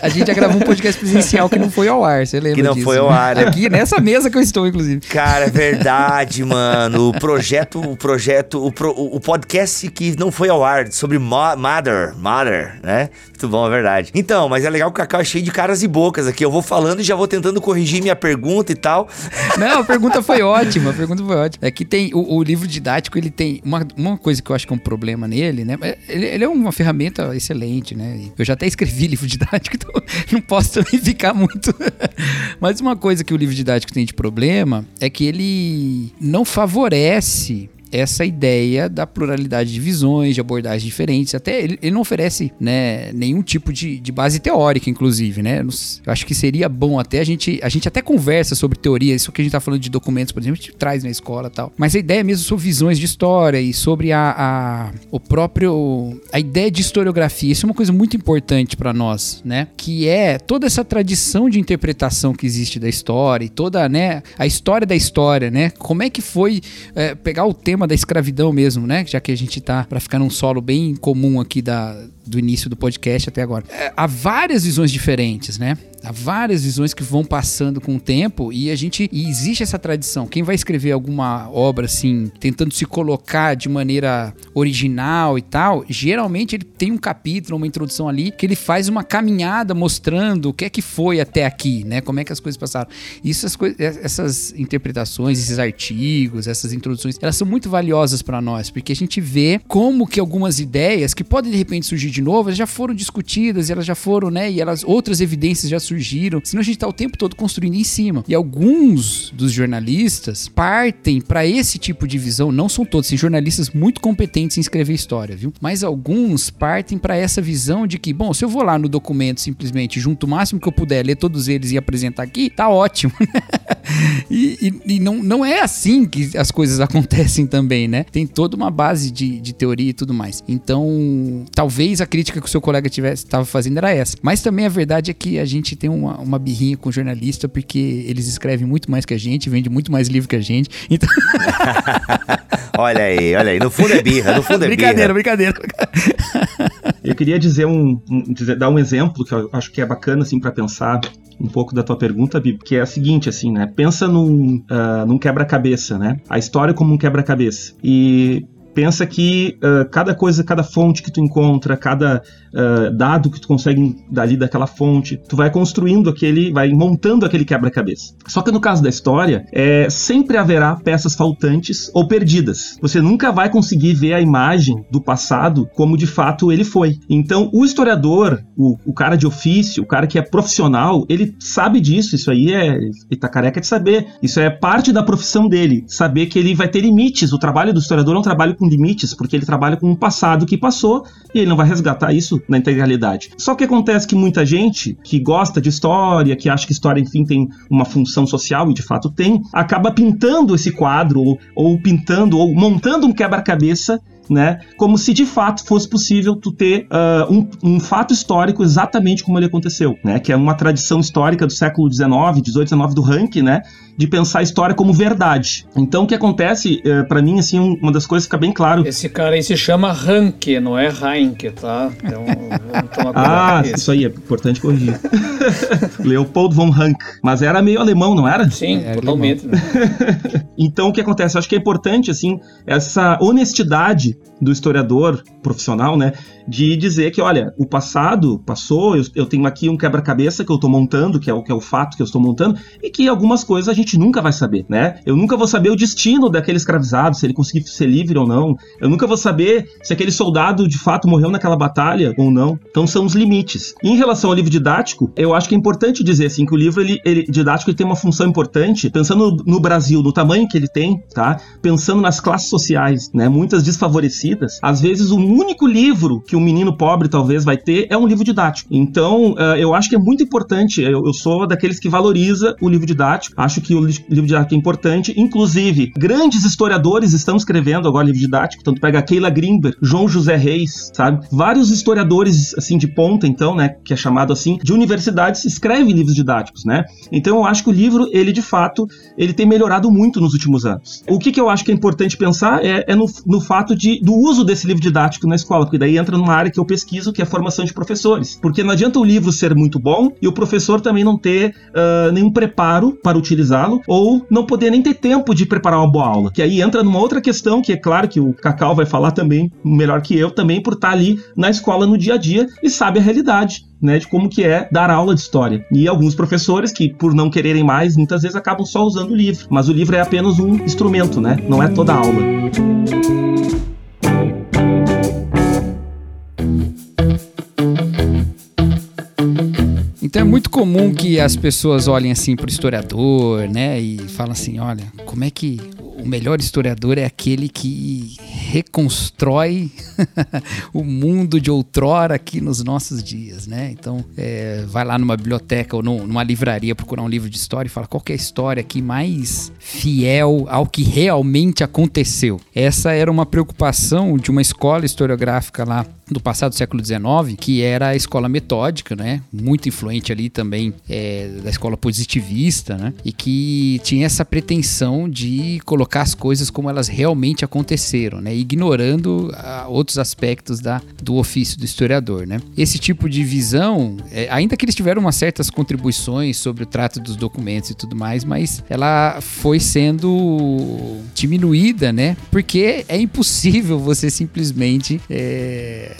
A gente já gravou um podcast presencial que não foi ao ar, você lembra Que não disso, foi ao né? ar. né? Aqui, nessa mesa que eu estou, inclusive. Cara, é verdade, mano. O projeto, o projeto, o, pro, o podcast que não foi ao ar, sobre mo Mother, Mother, né? Muito bom, é verdade. Então, mas é legal que o Cacau é cheio de caras e bocas aqui. Eu vou falando e já vou tentando corrigir minha pergunta e tal. Não, a pergunta foi ótima, a pergunta foi ótima. É que tem, o, o livro didático, ele tem uma, uma coisa que eu acho que é um problema nele, né? Ele, ele é uma ferramenta excelente, né? Eu já até escrevi livro didático, não posso também ficar muito. Mas uma coisa que o livro didático tem de problema é que ele não favorece essa ideia da pluralidade de visões, de abordagens diferentes. Até ele, ele não oferece né, nenhum tipo de, de, base teórica, inclusive, né? Eu acho que seria bom até a gente. A gente até conversa sobre teoria, isso que a gente tá falando de documentos, por exemplo, a gente traz na escola tal. Mas a ideia mesmo sobre visões de história e sobre a, a o próprio. a ideia de historiografia. Isso é uma coisa muito importante para nós, né? Que é toda essa tradição de interpretação que existe da história e toda, né? A história da história, né? Como é que foi é, pegar o tema tema da escravidão mesmo, né? Já que a gente tá para ficar num solo bem comum aqui da, do início do podcast até agora. É, há várias visões diferentes, né? Há várias visões que vão passando com o tempo e a gente e existe essa tradição. Quem vai escrever alguma obra assim, tentando se colocar de maneira original e tal, geralmente ele tem um capítulo, uma introdução ali que ele faz uma caminhada mostrando o que é que foi até aqui, né? Como é que as coisas passaram. Isso as coisas, essas interpretações, esses artigos, essas introduções, elas são muito valiosas para nós, porque a gente vê como que algumas ideias que podem de repente surgir de novo, elas já foram discutidas, elas já foram, né? E elas outras evidências já surgiram. Senão a gente tá o tempo todo construindo em cima. E alguns dos jornalistas partem para esse tipo de visão, não são todos, tem jornalistas muito competentes em escrever história, viu? Mas alguns partem para essa visão de que, bom, se eu vou lá no documento simplesmente junto o máximo que eu puder, ler todos eles e apresentar aqui, tá ótimo. e, e, e não, não é assim que as coisas acontecem também, né? Tem toda uma base de, de teoria e tudo mais. Então, talvez a crítica que o seu colega estava fazendo era essa. Mas também a verdade é que a gente tem uma, uma birrinha com jornalista porque eles escrevem muito mais que a gente, vendem muito mais livro que a gente. Então... olha aí, olha aí. No fundo é birra, no fundo é brincadeira, birra. Brincadeira, brincadeira. Eu queria dizer um, um dizer, dar um exemplo que eu acho que é bacana assim para pensar um pouco da tua pergunta, Bib, que é a seguinte, assim, né? Pensa num, uh, num quebra-cabeça, né? A história como um quebra-cabeça. E pensa que uh, cada coisa, cada fonte que tu encontra, cada uh, dado que tu consegue dali daquela fonte, tu vai construindo aquele, vai montando aquele quebra-cabeça. Só que no caso da história, é, sempre haverá peças faltantes ou perdidas. Você nunca vai conseguir ver a imagem do passado como de fato ele foi. Então, o historiador, o, o cara de ofício, o cara que é profissional, ele sabe disso. Isso aí é. Ele tá careca de saber. Isso é parte da profissão dele. Saber que ele vai ter limites. O trabalho do historiador é um trabalho com limites, porque ele trabalha com um passado que passou e ele não vai resgatar isso na integralidade. Só que acontece que muita gente que gosta de história, que acha que história, enfim, tem uma função social, e de fato tem, acaba pintando esse quadro, ou, ou pintando, ou montando um quebra-cabeça né? Como se de fato fosse possível tu ter uh, um, um, fato histórico exatamente como ele aconteceu, né? Que é uma tradição histórica do século XIX, XVIII, XIX do Rank, né? De pensar a história como verdade. Então o que acontece, uh, eh, para mim, assim, um, uma das coisas fica bem claro. Esse cara aí se chama Rank, não é Heinke, tá? Então vamos tomar Ah, isso aí é importante corrigir. Leopold von Rank. Mas era meio alemão, não era? Sim, é, totalmente. Né? então o que acontece? Eu acho que é importante, assim, essa honestidade do historiador profissional, né? De dizer que, olha, o passado passou, eu, eu tenho aqui um quebra-cabeça que eu estou montando, que é, o, que é o fato que eu estou montando, e que algumas coisas a gente nunca vai saber, né? Eu nunca vou saber o destino daquele escravizado, se ele conseguir ser livre ou não. Eu nunca vou saber se aquele soldado de fato morreu naquela batalha ou não. Então são os limites. Em relação ao livro didático, eu acho que é importante dizer assim que o livro ele, ele didático ele tem uma função importante, pensando no, no Brasil, no tamanho que ele tem, tá? Pensando nas classes sociais, né? Muitas desfavorecidas às vezes o único livro que um menino pobre talvez vai ter é um livro didático. Então, uh, eu acho que é muito importante. Eu, eu, sou daqueles que valoriza o livro didático. Acho que o livro didático é importante. Inclusive, grandes historiadores estão escrevendo agora livro didático. Tanto pega Keila Grimber, João José Reis, sabe? Vários historiadores assim de ponta, então, né, que é chamado assim, de universidades escrevem livros didáticos, né? Então, eu acho que o livro, ele de fato, ele tem melhorado muito nos últimos anos. O que, que eu acho que é importante pensar é, é no, no fato de do uso desse livro didático na escola, porque daí entra numa área que eu pesquiso, que é a formação de professores. Porque não adianta o livro ser muito bom e o professor também não ter uh, nenhum preparo para utilizá-lo, ou não poder nem ter tempo de preparar uma boa aula. Que aí entra numa outra questão, que é claro que o Cacau vai falar também, melhor que eu, também por estar ali na escola no dia a dia e sabe a realidade. Né, de como que é dar aula de história. E alguns professores que, por não quererem mais, muitas vezes acabam só usando o livro. Mas o livro é apenas um instrumento, né? Não é toda a aula. Então é muito comum que as pessoas olhem assim para o historiador, né, e falam assim, olha, como é que o melhor historiador é aquele que reconstrói o mundo de outrora aqui nos nossos dias, né? Então, é, vai lá numa biblioteca ou numa livraria procurar um livro de história e fala qual é a história aqui mais fiel ao que realmente aconteceu. Essa era uma preocupação de uma escola historiográfica lá do passado século XIX, que era a escola metódica, né? Muito influente ali também é, da escola positivista, né? E que tinha essa pretensão de colocar as coisas como elas realmente aconteceram, né? Ignorando a, ah, outros aspectos da, do ofício do historiador, né? Esse tipo de visão, é, ainda que eles tiveram umas certas contribuições sobre o trato dos documentos e tudo mais, mas ela foi sendo diminuída, né? Porque é impossível você simplesmente é,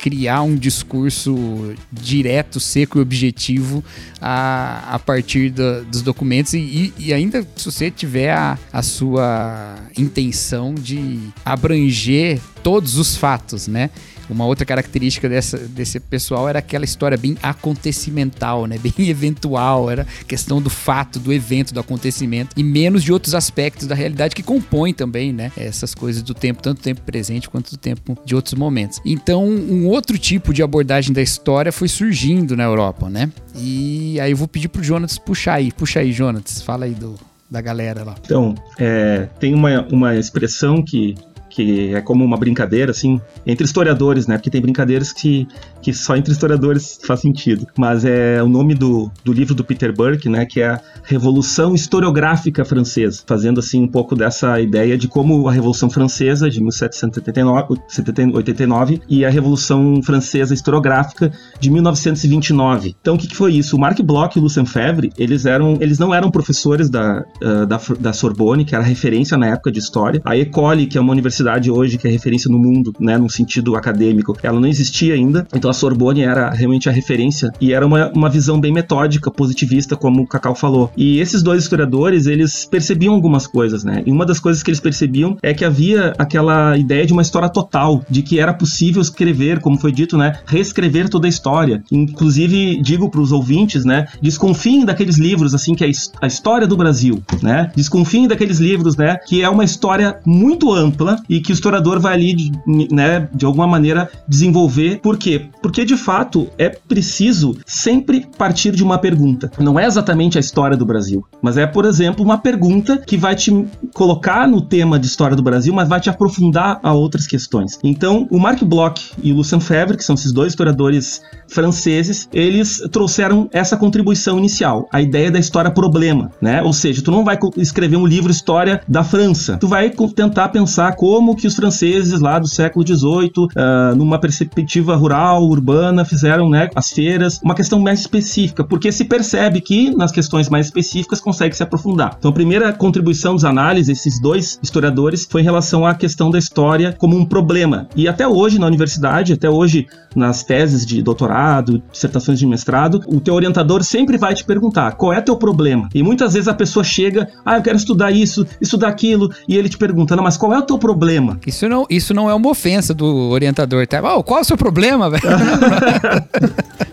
criar um discurso direto, seco e objetivo a, a partir do, dos documentos e, e, ainda se você tiver a, a sua intenção de abranger todos os fatos, né? Uma outra característica dessa, desse pessoal era aquela história bem acontecimental, né? Bem eventual, era questão do fato, do evento, do acontecimento e menos de outros aspectos da realidade que compõem também, né? Essas coisas do tempo, tanto do tempo presente quanto do tempo de outros momentos. Então, um outro tipo de abordagem da história foi surgindo na Europa, né? E aí eu vou pedir pro Jonas puxar aí, puxa aí, Jonas, fala aí do, da galera lá. Então, é, tem uma, uma expressão que que é como uma brincadeira, assim, entre historiadores, né? Porque tem brincadeiras que, que só entre historiadores faz sentido. Mas é o nome do, do livro do Peter Burke, né? Que é a Revolução Historiográfica Francesa, fazendo, assim, um pouco dessa ideia de como a Revolução Francesa de 1789 e a Revolução Francesa Historiográfica de 1929. Então, o que, que foi isso? O Marc Bloch e o Lucien Febvre, eles eram, eles não eram professores da, uh, da, da Sorbonne, que era referência na época de história. A École, que é uma universidade hoje que é referência no mundo, né, num sentido acadêmico, ela não existia ainda. Então a Sorbonne era realmente a referência e era uma, uma visão bem metódica, positivista, como o Cacau falou. E esses dois historiadores, eles percebiam algumas coisas, né? E uma das coisas que eles percebiam é que havia aquela ideia de uma história total, de que era possível escrever, como foi dito, né, reescrever toda a história. Inclusive, digo para os ouvintes, né, desconfiem daqueles livros assim que é a história do Brasil, né? Desconfiem daqueles livros, né, que é uma história muito ampla e que o historiador vai ali, né, de alguma maneira desenvolver. Por quê? Porque de fato é preciso sempre partir de uma pergunta. Não é exatamente a história do Brasil, mas é, por exemplo, uma pergunta que vai te colocar no tema de história do Brasil, mas vai te aprofundar a outras questões. Então, o Marc Bloch e o Lucien Febvre, que são esses dois historiadores franceses, eles trouxeram essa contribuição inicial, a ideia da história problema, né? Ou seja, tu não vai escrever um livro história da França, tu vai tentar pensar como que os franceses lá do século XVIII, uh, numa perspectiva rural, urbana, fizeram né, as feiras, uma questão mais específica, porque se percebe que nas questões mais específicas consegue se aprofundar. Então, a primeira contribuição dos análises, esses dois historiadores, foi em relação à questão da história como um problema. E até hoje na universidade, até hoje nas teses de doutorado, dissertações de mestrado, o teu orientador sempre vai te perguntar qual é teu problema. E muitas vezes a pessoa chega, ah, eu quero estudar isso, estudar aquilo, e ele te pergunta, não, mas qual é o teu problema? Isso não, isso não é uma ofensa do orientador, tá? Oh, qual é o seu problema, velho?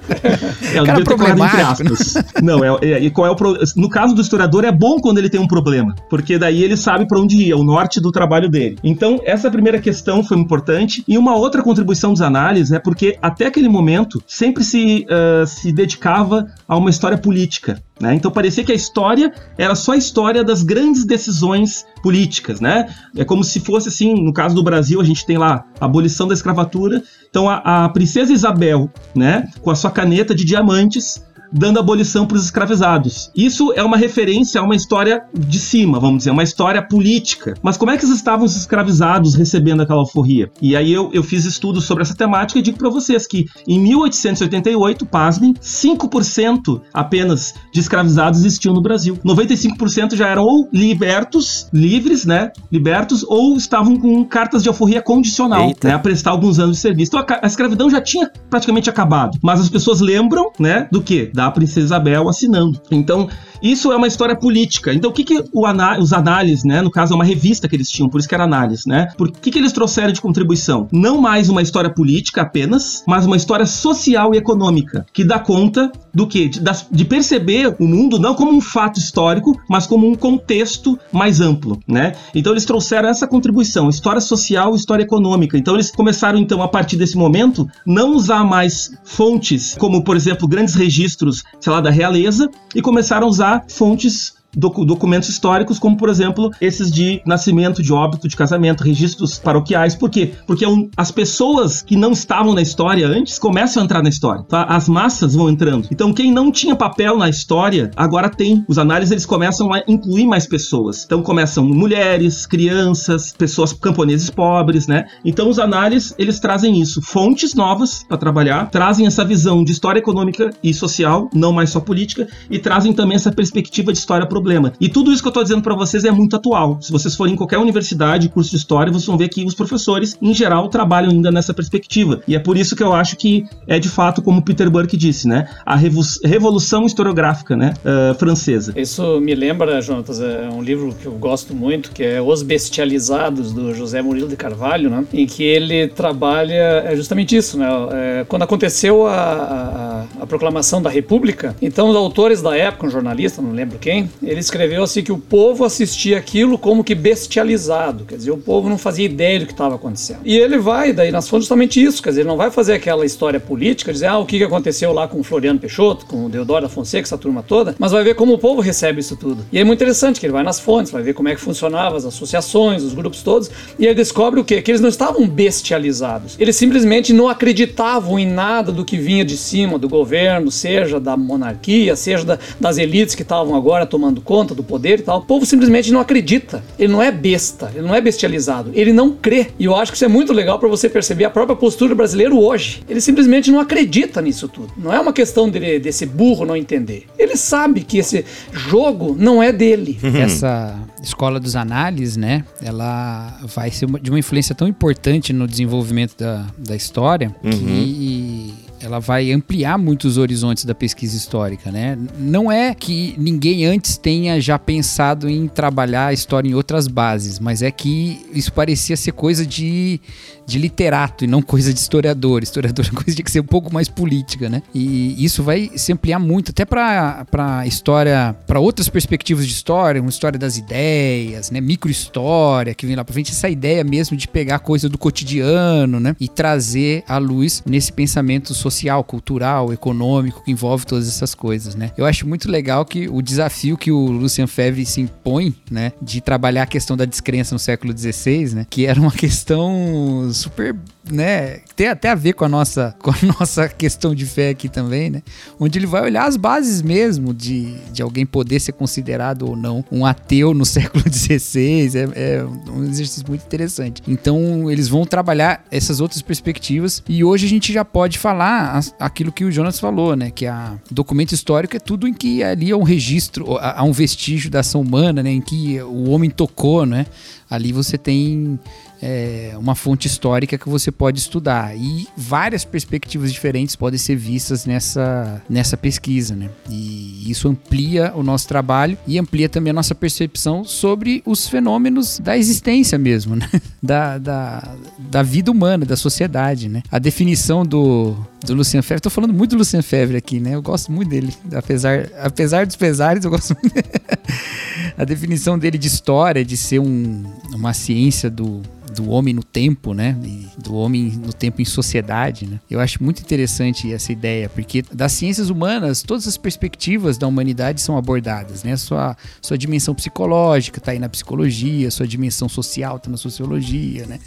É, Cara problemático. Né? Não, é, é, e qual é o pro... No caso do historiador, é bom quando ele tem um problema, porque daí ele sabe para onde ir, é o norte do trabalho dele. Então, essa primeira questão foi importante. E uma outra contribuição dos análises é porque, até aquele momento, sempre se, uh, se dedicava a uma história política. Né? Então parecia que a história era só a história das grandes decisões políticas, né? É como se fosse assim, no caso do Brasil, a gente tem lá a abolição da escravatura. Então a, a princesa Isabel, né, com a sua caneta de diamantes, dando abolição para os escravizados. Isso é uma referência a uma história de cima, vamos dizer, uma história política. Mas como é que estavam os escravizados recebendo aquela alforria? E aí eu, eu fiz estudos sobre essa temática e digo para vocês que em 1888, pasmem, 5% apenas de escravizados existiam no Brasil. 95% já eram ou libertos, livres, né, libertos, ou estavam com cartas de alforria condicional, Eita. né, a prestar alguns anos de serviço. Então a, a escravidão já tinha praticamente acabado. Mas as pessoas lembram, né, do que? Da princesa Isabel assinando. Então, isso é uma história política. Então, o que, que aná os análises, né? No caso, é uma revista que eles tinham, por isso que era análise, né? Por que, que eles trouxeram de contribuição? Não mais uma história política apenas, mas uma história social e econômica, que dá conta do que? De, de, perceber o mundo não como um fato histórico, mas como um contexto mais amplo, né? Então eles trouxeram essa contribuição, história social e história econômica. Então eles começaram então a partir desse momento não usar mais fontes como por exemplo grandes registros, sei lá, da realeza e começaram a usar fontes docu documentos históricos, como por exemplo esses de nascimento, de óbito, de casamento, registros paroquiais. Por quê? Porque um, as pessoas que não estavam na história antes começam a entrar na história. Tá? As massas vão entrando. Então quem não tinha papel na história agora tem. Os análises eles começam a incluir mais pessoas. Então começam mulheres, crianças, pessoas camponeses pobres, né? Então os análises eles trazem isso, fontes novas para trabalhar, trazem essa visão de história econômica e social, não mais só política, e trazem também essa perspectiva de história problema. E tudo isso que eu tô dizendo para vocês é muito atual. Se vocês forem em qualquer universidade, curso de história, vocês vão ver que os professores, em geral, trabalham ainda nessa perspectiva. E é por isso que eu acho que é de fato, como Peter Burke disse, né? A revolução historiográfica, né? Uh, francesa. Isso me lembra, Jonatas, é um livro que eu gosto muito, que é Os Bestializados, do José Murilo de Carvalho, né? Em que ele trabalha é justamente isso, né? É, quando aconteceu a, a, a proclamação da República, então os autores da época, um jornalista, não lembro quem, ele escreveu assim que o povo assistia aquilo como que bestializado, quer dizer, o povo não fazia ideia do que estava acontecendo. E ele vai, daí nas fontes justamente isso, quer dizer, ele não vai fazer aquela história política, dizer, ah, o que aconteceu lá com o Floriano Peixoto, com o Deodoro da Fonseca, essa turma toda, mas vai ver como o povo recebe isso tudo. E é muito interessante que ele vai nas fontes, vai ver como é que funcionava as associações, os grupos todos, e ele descobre o quê? Que eles não estavam bestializados. Eles simplesmente não acreditavam em nada do que vinha de cima do governo, seja da monarquia, seja da, das elites que estavam agora tomando conta do poder e tal. O povo simplesmente não acredita. Ele não é besta, ele não é bestializado, ele não crê. E eu acho que isso é muito legal para você perceber a própria postura do brasileiro hoje. Ele simplesmente não acredita nisso tudo. Não é uma questão dele, desse burro não entender. Ele sabe que esse jogo não é dele. Uhum. Essa escola dos análises, né? Ela vai ser de uma influência tão importante no desenvolvimento da, da história uhum. que ela vai ampliar muitos horizontes da pesquisa histórica, né? Não é que ninguém antes tenha já pensado em trabalhar a história em outras bases, mas é que isso parecia ser coisa de, de literato e não coisa de historiador. Historiador é coisa de que ser um pouco mais política, né? E isso vai se ampliar muito, até para história, para outras perspectivas de história, uma história das ideias, né? Microhistória, que vem lá para frente, essa ideia mesmo de pegar coisa do cotidiano, né? E trazer à luz nesse pensamento social social, cultural, econômico, que envolve todas essas coisas, né? Eu acho muito legal que o desafio que o Lucian Febvre se impõe, né, de trabalhar a questão da descrença no século XVI, né, que era uma questão super né, tem até a ver com a nossa com a nossa questão de fé aqui também, né? Onde ele vai olhar as bases mesmo de, de alguém poder ser considerado ou não um ateu no século XVI. É, é um exercício muito interessante. Então, eles vão trabalhar essas outras perspectivas e hoje a gente já pode falar aquilo que o Jonas falou, né? Que a documento histórico é tudo em que ali é um registro, há um vestígio da ação humana, né? Em que o homem tocou, né? Ali você tem é, uma fonte histórica que você pode estudar. E várias perspectivas diferentes podem ser vistas nessa, nessa pesquisa, né? E isso amplia o nosso trabalho e amplia também a nossa percepção sobre os fenômenos da existência mesmo, né? Da, da, da vida humana, da sociedade, né? A definição do, do Lucien Febvre, tô falando muito do Lucien Febvre aqui, né? Eu gosto muito dele, apesar, apesar dos pesares, eu gosto muito. a definição dele de história, de ser um, uma ciência do, do homem no tempo, né? E do homem no tempo em sociedade, né? Eu acho muito interessante essa ideia, porque das ciências humanas, todas as perspectivas da humanidade são abordadas, né? Sua, sua dimensão psicológica está aí na psicologia, sua dimensão social está na sociologia, né?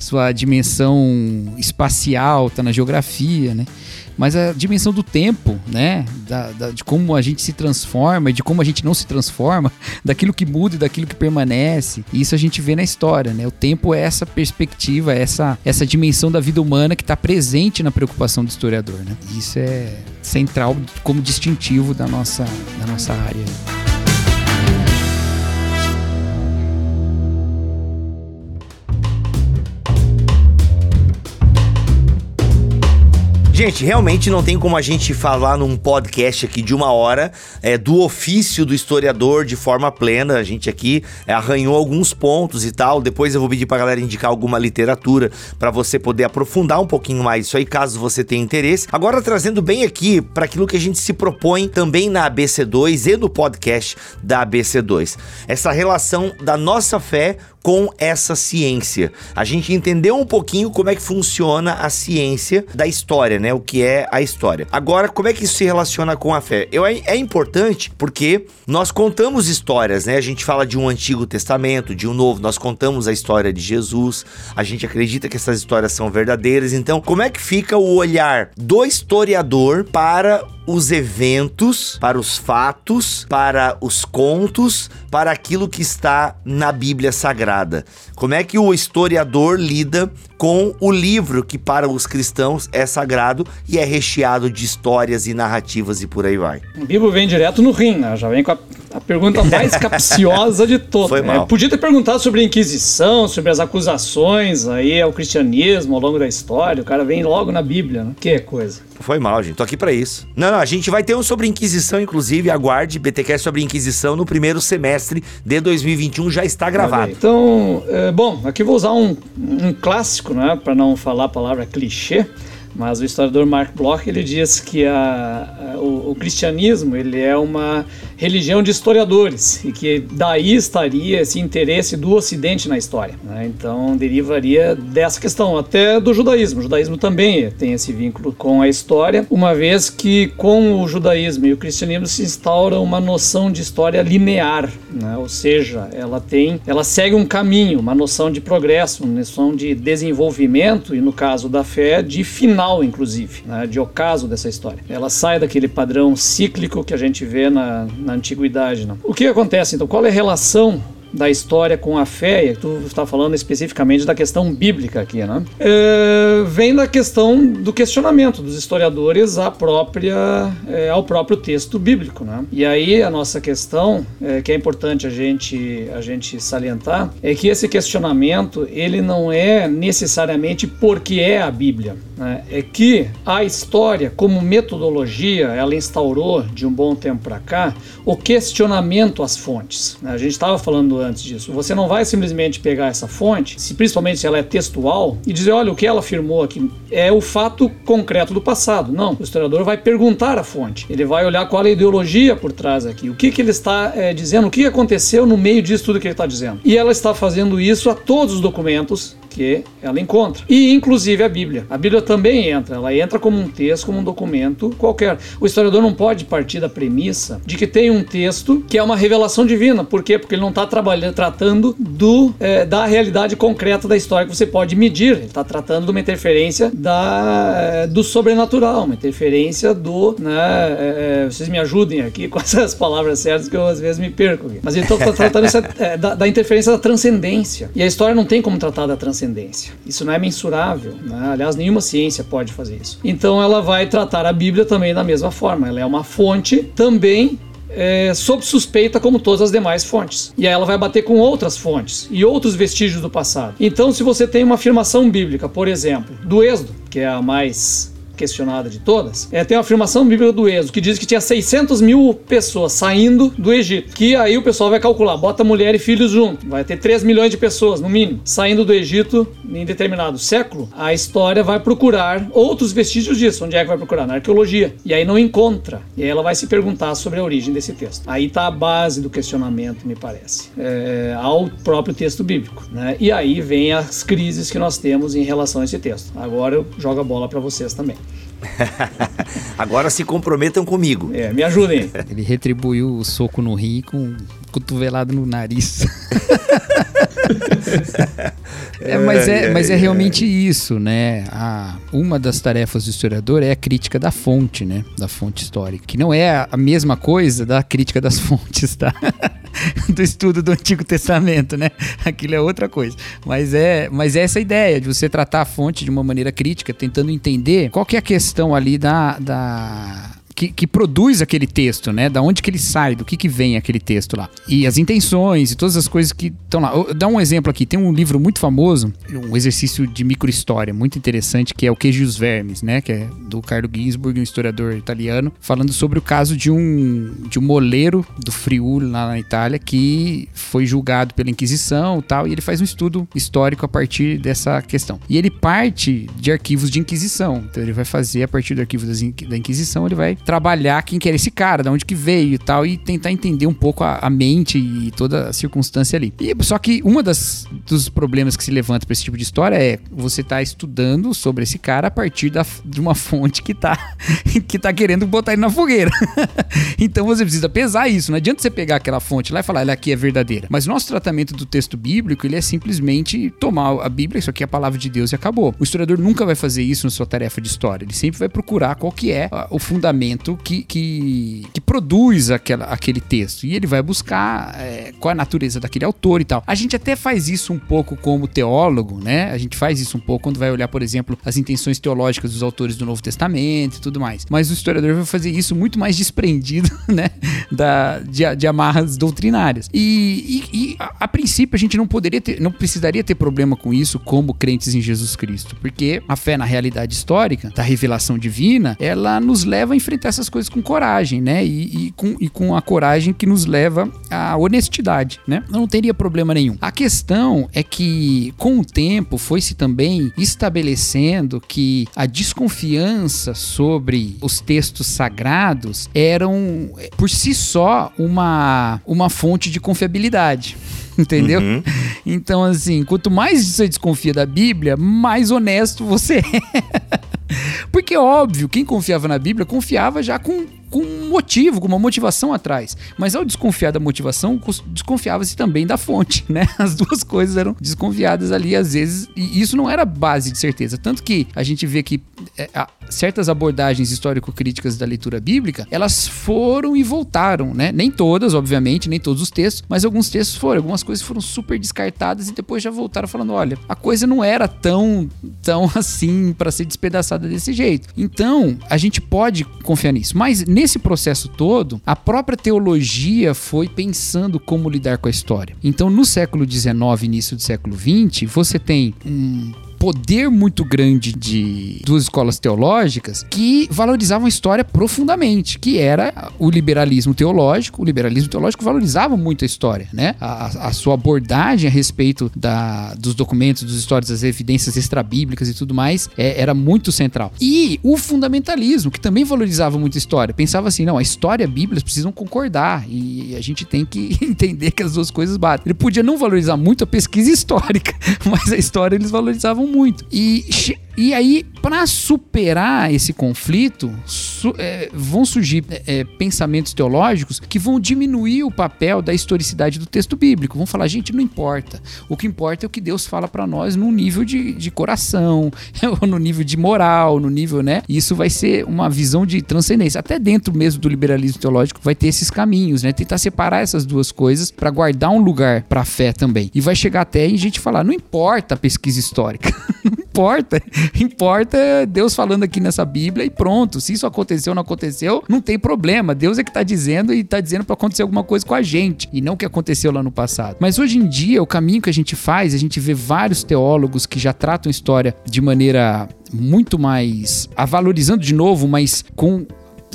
Sua dimensão espacial está na geografia, né? mas a dimensão do tempo, né? Da, da, de como a gente se transforma, de como a gente não se transforma, daquilo que muda e daquilo que permanece. E isso a gente vê na história, né? O tempo é essa perspectiva, essa, essa dimensão da vida humana que está presente na preocupação do historiador, né? Isso é central como distintivo da nossa, da nossa área. Gente, realmente não tem como a gente falar num podcast aqui de uma hora é, do ofício do historiador de forma plena. A gente aqui é, arranhou alguns pontos e tal. Depois eu vou pedir pra galera indicar alguma literatura para você poder aprofundar um pouquinho mais isso aí, caso você tenha interesse. Agora trazendo bem aqui para aquilo que a gente se propõe também na ABC2 e no podcast da ABC2. Essa relação da nossa fé com essa ciência. A gente entendeu um pouquinho como é que funciona a ciência da história, né? O que é a história. Agora, como é que isso se relaciona com a fé? Eu, é, é importante porque nós contamos histórias, né? A gente fala de um Antigo Testamento, de um Novo, nós contamos a história de Jesus, a gente acredita que essas histórias são verdadeiras. Então, como é que fica o olhar do historiador para os eventos, para os fatos, para os contos, para aquilo que está na Bíblia Sagrada. Como é que o historiador lida com o livro que para os cristãos é sagrado e é recheado de histórias e narrativas e por aí vai? O livro vem direto no rim, né? Já vem com a, a pergunta mais capciosa de todas. Foi né? mal. Podia ter perguntado sobre a Inquisição, sobre as acusações aí ao cristianismo ao longo da história. O cara vem logo na Bíblia, né? Que coisa. Foi mal, gente. Tô aqui para isso. Não, não, a gente vai ter um sobre Inquisição, inclusive. Aguarde BTQ sobre Inquisição no primeiro semestre de 2021. Já está gravado. Então, é, bom, aqui vou usar um, um clássico, né? Para não falar a palavra clichê. Mas o historiador Mark Bloch ele diz que a, a, o, o, cristianismo ele é uma religião de historiadores e que daí estaria esse interesse do Ocidente na história. Né? Então derivaria dessa questão, até do judaísmo. O judaísmo também tem esse vínculo com a história, uma vez que com o judaísmo e o cristianismo se instaura uma noção de história linear, né? ou seja, ela tem, ela segue um caminho, uma noção de progresso, uma noção de desenvolvimento e no caso da fé de final, inclusive, né? de ocaso dessa história. Ela sai daquele padrão cíclico que a gente vê na, na antiguidade. Né? O que acontece então? Qual é a relação da história com a fé, tu está falando especificamente da questão bíblica aqui, né? É, vem da questão do questionamento dos historiadores à própria, é, ao próprio texto bíblico, né? E aí a nossa questão, é, que é importante a gente, a gente salientar, é que esse questionamento ele não é necessariamente porque é a Bíblia, né? é que a história como metodologia ela instaurou de um bom tempo para cá o questionamento às fontes. Né? A gente estava falando antes disso. Você não vai simplesmente pegar essa fonte, se, principalmente se ela é textual, e dizer, olha, o que ela afirmou aqui é o fato concreto do passado. Não, o historiador vai perguntar à fonte. Ele vai olhar qual é a ideologia por trás aqui, o que, que ele está é, dizendo, o que aconteceu no meio disso tudo que ele está dizendo. E ela está fazendo isso a todos os documentos que ela encontra. E inclusive a Bíblia. A Bíblia também entra, ela entra como um texto, como um documento qualquer. O historiador não pode partir da premissa de que tem um texto que é uma revelação divina. Por quê? Porque ele não está trabalhando, tratando do, é, da realidade concreta da história que você pode medir. Ele está tratando de uma interferência da, é, do sobrenatural, uma interferência do. Né, é, vocês me ajudem aqui com essas palavras certas que eu às vezes me perco. Aqui. Mas ele está tratando essa, da, da interferência da transcendência. E a história não tem como tratar da transcendência transcendência. Isso não é mensurável, né? aliás, nenhuma ciência pode fazer isso. Então ela vai tratar a Bíblia também da mesma forma. Ela é uma fonte também é, sob suspeita como todas as demais fontes. E aí ela vai bater com outras fontes e outros vestígios do passado. Então, se você tem uma afirmação bíblica, por exemplo, do Êxodo, que é a mais questionada de todas, é, tem uma afirmação bíblica do Êxodo que diz que tinha 600 mil pessoas saindo do Egito. Que aí o pessoal vai calcular, bota mulher e filhos junto, vai ter 3 milhões de pessoas, no mínimo, saindo do Egito em determinado século. A história vai procurar outros vestígios disso. Onde é que vai procurar? Na arqueologia. E aí não encontra. E aí ela vai se perguntar sobre a origem desse texto. Aí está a base do questionamento, me parece, é, ao próprio texto bíblico. Né? E aí vem as crises que nós temos em relação a esse texto. Agora eu jogo a bola para vocês também. Agora se comprometam comigo. É, me ajudem. Ele retribuiu o soco no rim com cotovelado no nariz. é, mas, é, mas é realmente isso, né? A, uma das tarefas do historiador é a crítica da fonte, né? Da fonte histórica. Que não é a mesma coisa da crítica das fontes, tá? do estudo do Antigo Testamento, né? Aquilo é outra coisa. Mas é, mas é essa ideia de você tratar a fonte de uma maneira crítica, tentando entender qual que é a questão ali da, da que, que, produz aquele texto, né? Da onde que ele sai, do que que vem aquele texto lá. E as intenções e todas as coisas que estão lá. Dá um exemplo aqui, tem um livro muito famoso, um exercício de microhistória muito interessante, que é o Queijo e os Vermes, né? Que é do Carlo Ginzburg, um historiador italiano, falando sobre o caso de um, de um moleiro do Friuli, lá na Itália, que foi julgado pela Inquisição e tal, e ele faz um estudo histórico a partir dessa questão. E ele parte de arquivos de Inquisição. Então ele vai fazer, a partir do arquivo da Inquisição, ele vai trabalhar quem que era esse cara, de onde que veio e tal, e tentar entender um pouco a, a mente e toda a circunstância ali. E, só que uma das dos problemas que se levanta para esse tipo de história é você tá estudando sobre esse cara a partir da, de uma fonte que tá, que tá querendo botar ele na fogueira. então você precisa pesar isso. Não adianta você pegar aquela fonte lá e falar, ela aqui é verdadeira. Mas nosso tratamento do texto bíblico, ele é simplesmente tomar a Bíblia, isso aqui é a palavra de Deus e acabou. O historiador nunca vai fazer isso na sua tarefa de história. Ele sempre vai procurar qual que é o fundamento que, que, que produz aquela, aquele texto. E ele vai buscar é, qual a natureza daquele autor e tal. A gente até faz isso um pouco como teólogo, né? A gente faz isso um pouco quando vai olhar, por exemplo, as intenções teológicas dos autores do Novo Testamento e tudo mais. Mas o historiador vai fazer isso muito mais desprendido, né? Da, de, de amarras doutrinárias. E, e, e a, a, princípio a gente não poderia ter, não precisaria ter problema com isso como crentes em Jesus Cristo, porque a fé na realidade histórica, da revelação divina, ela nos leva a enfrentar essas coisas com coragem, né? E, e, com, e com a coragem que nos leva à honestidade, né? Não teria problema nenhum. A questão é que, com o tempo, foi-se também estabelecendo que a desconfiança sobre os textos sagrados eram, por si só, uma, uma fonte de confiabilidade. Entendeu? Uhum. Então, assim, quanto mais você desconfia da Bíblia, mais honesto você é. Porque, óbvio, quem confiava na Bíblia confiava já com com um motivo, com uma motivação atrás. Mas ao desconfiar da motivação, desconfiava-se também da fonte, né? As duas coisas eram desconfiadas ali, às vezes, e isso não era base de certeza. Tanto que a gente vê que é, certas abordagens histórico-críticas da leitura bíblica, elas foram e voltaram, né? Nem todas, obviamente, nem todos os textos, mas alguns textos foram. Algumas coisas foram super descartadas e depois já voltaram falando: olha, a coisa não era tão, tão assim para ser despedaçada desse jeito. Então, a gente pode confiar nisso. Mas nesse processo todo, a própria teologia foi pensando como lidar com a história. Então, no século XIX, início do século XX, você tem um poder muito grande de duas escolas teológicas que valorizavam a história profundamente, que era o liberalismo teológico. O liberalismo teológico valorizava muito a história, né? A, a sua abordagem a respeito da, dos documentos, dos histórias, das evidências extrabíblicas e tudo mais é, era muito central. E o fundamentalismo, que também valorizava muito a história, pensava assim: não, a história e a Bíblia precisam concordar e a gente tem que entender que as duas coisas batem. Ele podia não valorizar muito a pesquisa histórica, mas a história eles valorizavam muito. E, e aí, para superar esse conflito, su é, vão surgir é, pensamentos teológicos que vão diminuir o papel da historicidade do texto bíblico. Vão falar, gente, não importa. O que importa é o que Deus fala para nós no nível de, de coração, no nível de moral, no nível, né? Isso vai ser uma visão de transcendência. Até dentro mesmo do liberalismo teológico vai ter esses caminhos, né? Tentar separar essas duas coisas para guardar um lugar para a fé também. E vai chegar até a gente falar, não importa a pesquisa histórica. importa. Importa Deus falando aqui nessa Bíblia e pronto. Se isso aconteceu ou não aconteceu, não tem problema. Deus é que tá dizendo e tá dizendo para acontecer alguma coisa com a gente e não o que aconteceu lá no passado. Mas hoje em dia, o caminho que a gente faz, a gente vê vários teólogos que já tratam história de maneira muito mais a valorizando de novo, mas com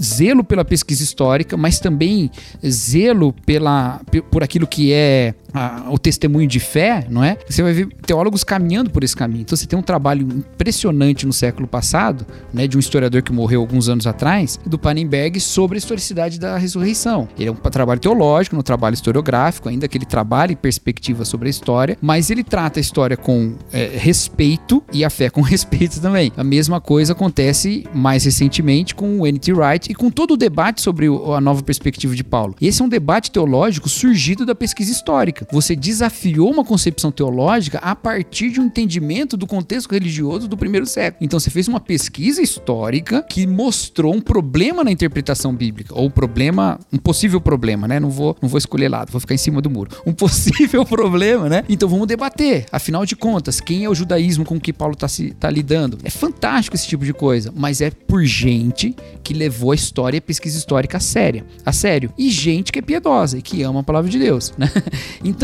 zelo pela pesquisa histórica, mas também zelo pela, por aquilo que é a, o testemunho de fé, não é? Você vai ver teólogos caminhando por esse caminho. Então você tem um trabalho impressionante no século passado, né, de um historiador que morreu alguns anos atrás, do Pannenberg, sobre a historicidade da ressurreição. Ele é um trabalho teológico, um trabalho historiográfico, ainda que ele trabalhe perspectiva sobre a história, mas ele trata a história com é, respeito e a fé com respeito também. A mesma coisa acontece mais recentemente com o N.T. Wright e com todo o debate sobre a nova perspectiva de Paulo. Esse é um debate teológico surgido da pesquisa histórica. Você desafiou uma concepção teológica a partir de um entendimento do contexto religioso do primeiro século. Então você fez uma pesquisa histórica que mostrou um problema na interpretação bíblica, ou problema, um possível problema, né? Não vou, não vou escolher lado, vou ficar em cima do muro. Um possível problema, né? Então vamos debater. Afinal de contas, quem é o judaísmo com que Paulo está tá lidando? É fantástico esse tipo de coisa, mas é por gente que levou a história e a pesquisa histórica a séria, a sério. E gente que é piedosa e que ama a palavra de Deus, né? Então,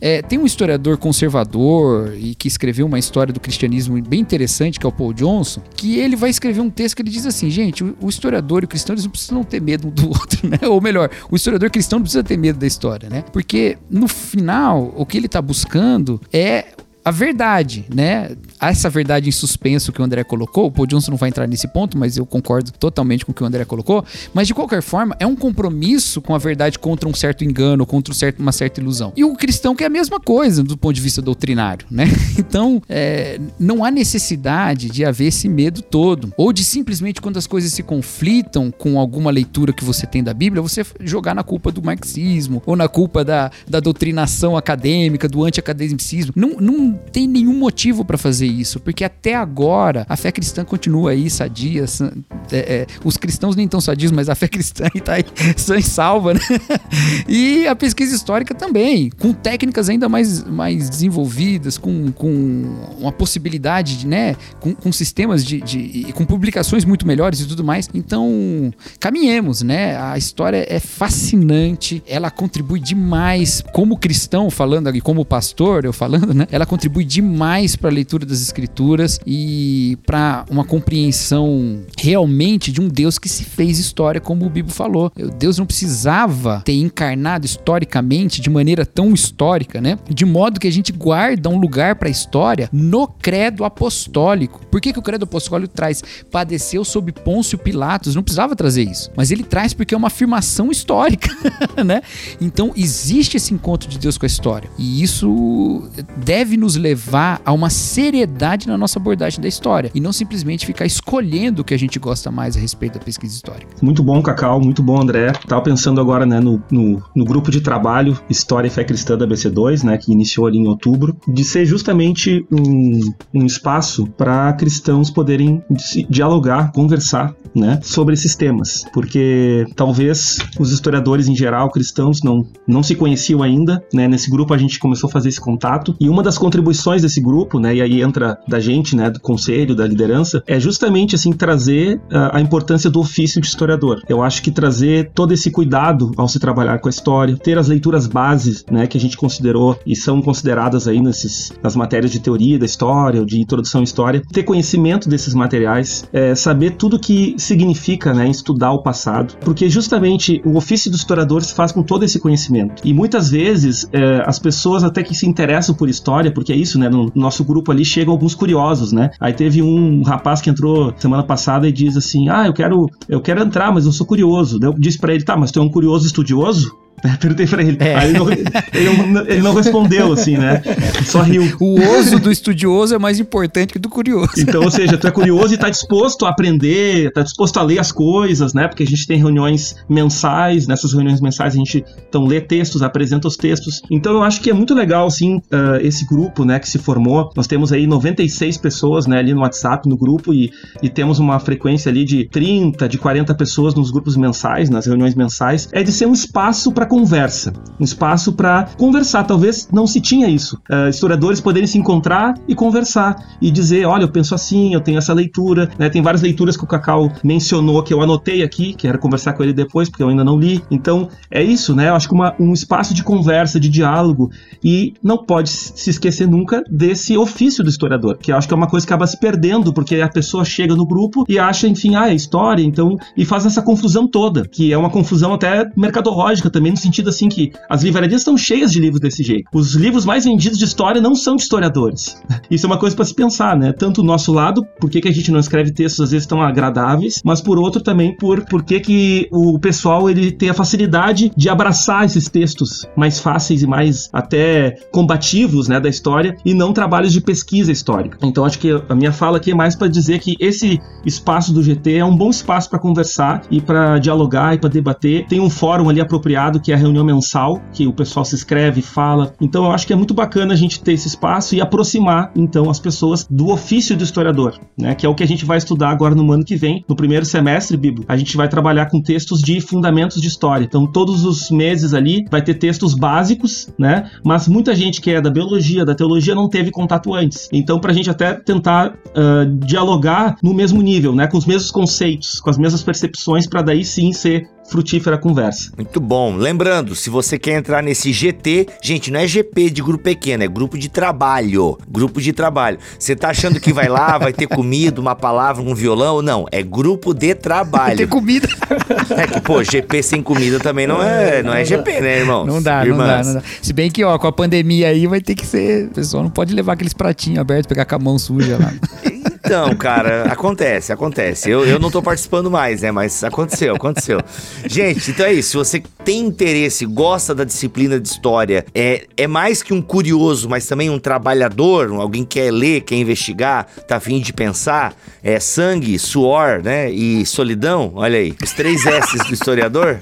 é, tem um historiador conservador e que escreveu uma história do cristianismo bem interessante, que é o Paul Johnson, que ele vai escrever um texto que ele diz assim, gente, o, o historiador e o cristão eles não precisam ter medo um do outro, né? Ou melhor, o historiador cristão não precisa ter medo da história, né? Porque no final, o que ele está buscando é a verdade, né? Essa verdade em suspenso que o André colocou, o Paul Johnson não vai entrar nesse ponto, mas eu concordo totalmente com o que o André colocou. Mas de qualquer forma, é um compromisso com a verdade contra um certo engano, contra um certo, uma certa ilusão. E o cristão que é a mesma coisa do ponto de vista doutrinário, né? Então, é, não há necessidade de haver esse medo todo. Ou de simplesmente quando as coisas se conflitam com alguma leitura que você tem da Bíblia, você jogar na culpa do marxismo, ou na culpa da, da doutrinação acadêmica, do anti-academicismo. Não, não tem nenhum motivo para fazer isso, porque até agora a fé cristã continua aí sadia. É, é, os cristãos nem tão sadios, mas a fé cristã está aí sã e salva, né? E a pesquisa histórica também, com técnicas ainda mais, mais desenvolvidas, com, com uma possibilidade, de, né? Com, com sistemas de, de. com publicações muito melhores e tudo mais. Então, caminhemos, né? A história é fascinante, ela contribui demais, como cristão falando aqui, como pastor, eu falando, né? Ela contribui contribui demais para a leitura das escrituras e para uma compreensão realmente mente de um Deus que se fez história, como o Bibo falou. Deus não precisava ter encarnado historicamente de maneira tão histórica, né? De modo que a gente guarda um lugar para a história no credo apostólico. Por que, que o credo apostólico traz padeceu sob Pôncio Pilatos? Não precisava trazer isso, mas ele traz porque é uma afirmação histórica, né? Então existe esse encontro de Deus com a história e isso deve nos levar a uma seriedade na nossa abordagem da história e não simplesmente ficar escolhendo o que a gente gosta mais a respeito da pesquisa histórica. Muito bom, Cacau, muito bom, André. Tava pensando agora, né, no, no, no grupo de trabalho História e Fé Cristã da BC2, né, que iniciou ali em outubro, de ser justamente um, um espaço para cristãos poderem dialogar, conversar, né, sobre esses temas, porque talvez os historiadores em geral, cristãos, não, não se conheciam ainda, né, nesse grupo a gente começou a fazer esse contato, e uma das contribuições desse grupo, né, e aí entra da gente, né, do conselho, da liderança, é justamente, assim, trazer a, a importância do ofício de historiador. Eu acho que trazer todo esse cuidado ao se trabalhar com a história, ter as leituras bases, né, que a gente considerou e são consideradas aí nesses, nas matérias de teoria da história, de introdução à história, ter conhecimento desses materiais, é, saber tudo que significa, né, estudar o passado, porque justamente o ofício do historiador se faz com todo esse conhecimento. E muitas vezes é, as pessoas até que se interessam por história, porque é isso, né, no nosso grupo ali chegam alguns curiosos, né? Aí teve um rapaz que entrou semana passada e diz assim: "Ah, eu quero eu quero entrar, mas eu sou curioso". Eu disse para ele: "Tá, mas tu é um curioso estudioso?" Perguntei pra ele. É. Aí ele não, ele, não, ele não, respondeu, assim, né? Só riu. O oso do estudioso é mais importante que do curioso. Então, ou seja, tu é curioso e tá disposto a aprender, tá disposto a ler as coisas, né? Porque a gente tem reuniões mensais, nessas reuniões mensais a gente então lê textos, apresenta os textos. Então eu acho que é muito legal, assim, uh, esse grupo, né, que se formou. Nós temos aí 96 pessoas, né, ali no WhatsApp, no grupo, e, e temos uma frequência ali de 30, de 40 pessoas nos grupos mensais, nas reuniões mensais. É de ser um espaço para conversa, um espaço para conversar. Talvez não se tinha isso. Uh, historiadores poderem se encontrar e conversar e dizer, olha, eu penso assim, eu tenho essa leitura, né? Tem várias leituras que o Cacau mencionou que eu anotei aqui, que era conversar com ele depois, porque eu ainda não li. Então, é isso, né? Eu acho que uma, um espaço de conversa, de diálogo e não pode se esquecer nunca desse ofício do historiador, que eu acho que é uma coisa que acaba se perdendo, porque a pessoa chega no grupo e acha, enfim, ah, é história, então, e faz essa confusão toda, que é uma confusão até mercadológica também, sentido assim que as livrarias estão cheias de livros desse jeito. Os livros mais vendidos de história não são de historiadores. Isso é uma coisa para se pensar, né? Tanto o nosso lado, por que, que a gente não escreve textos às vezes tão agradáveis, mas por outro também por por que, que o pessoal ele tem a facilidade de abraçar esses textos mais fáceis e mais até combativos, né, da história e não trabalhos de pesquisa histórica. Então acho que a minha fala aqui é mais para dizer que esse espaço do GT é um bom espaço para conversar e para dialogar e para debater. Tem um fórum ali apropriado que é a reunião mensal, que o pessoal se inscreve, fala. Então eu acho que é muito bacana a gente ter esse espaço e aproximar então as pessoas do ofício do historiador, né? Que é o que a gente vai estudar agora no ano que vem, no primeiro semestre, Bibo. A gente vai trabalhar com textos de fundamentos de história. Então todos os meses ali vai ter textos básicos, né? Mas muita gente que é da biologia, da teologia não teve contato antes. Então para a gente até tentar uh, dialogar no mesmo nível, né? Com os mesmos conceitos, com as mesmas percepções, para daí sim ser frutífera conversa. Muito bom. Lembrando, se você quer entrar nesse GT, gente, não é GP de grupo pequeno, é grupo de trabalho. Grupo de trabalho. Você tá achando que vai lá, vai ter comida, uma palavra, um violão? Não, é grupo de trabalho. ter comida. É que, pô, GP sem comida também não é, não é GP, né, irmãos? Não dá, não dá, não dá. Se bem que, ó, com a pandemia aí vai ter que ser. O pessoal não pode levar aqueles pratinhos abertos, pegar com a mão suja lá. Então, cara, acontece, acontece. Eu, eu não tô participando mais, né? Mas aconteceu, aconteceu. Gente, então é isso. Se você tem interesse, gosta da disciplina de história, é, é mais que um curioso, mas também um trabalhador, alguém que quer ler, quer investigar, tá afim de pensar, é sangue, suor, né? E solidão, olha aí, os três S's do historiador.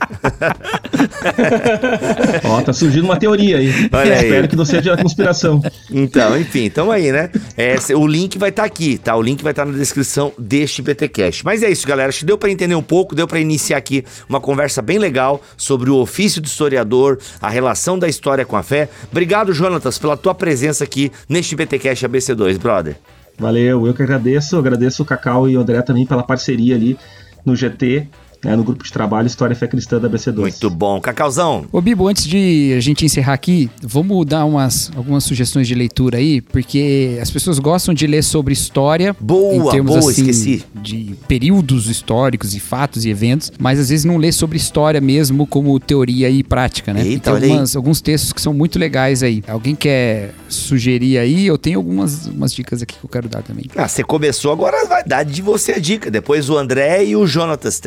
Ó, tá surgindo uma teoria aí. Olha aí. Espero que não seja a conspiração. Então, enfim, tamo aí, né? É, o link vai estar tá aqui, tá? O link vai estar tá na descrição deste BTcast. Mas é isso, galera. Acho que deu para entender um pouco, deu para iniciar aqui uma conversa bem legal sobre o ofício do historiador, a relação da história com a fé. Obrigado, Jonatas, pela tua presença aqui neste BTcast ABC2, brother. Valeu, eu que agradeço, agradeço o Cacau e o André também pela parceria ali no GT né, no grupo de trabalho História e Fé Cristã da BC2. Muito bom. Cacauzão, Ô Bibo, antes de a gente encerrar aqui, vamos dar umas, algumas sugestões de leitura aí, porque as pessoas gostam de ler sobre história. Boa, em termos, boa, assim, esqueci. De períodos históricos e fatos e eventos, mas às vezes não lê sobre história mesmo como teoria e prática, né? Eita, Tem olha aí. algumas, alguns textos que são muito legais aí. Alguém quer sugerir aí? Eu tenho algumas umas dicas aqui que eu quero dar também. ah, você começou, agora vai dar de você a dica. Depois o André e o Jonatas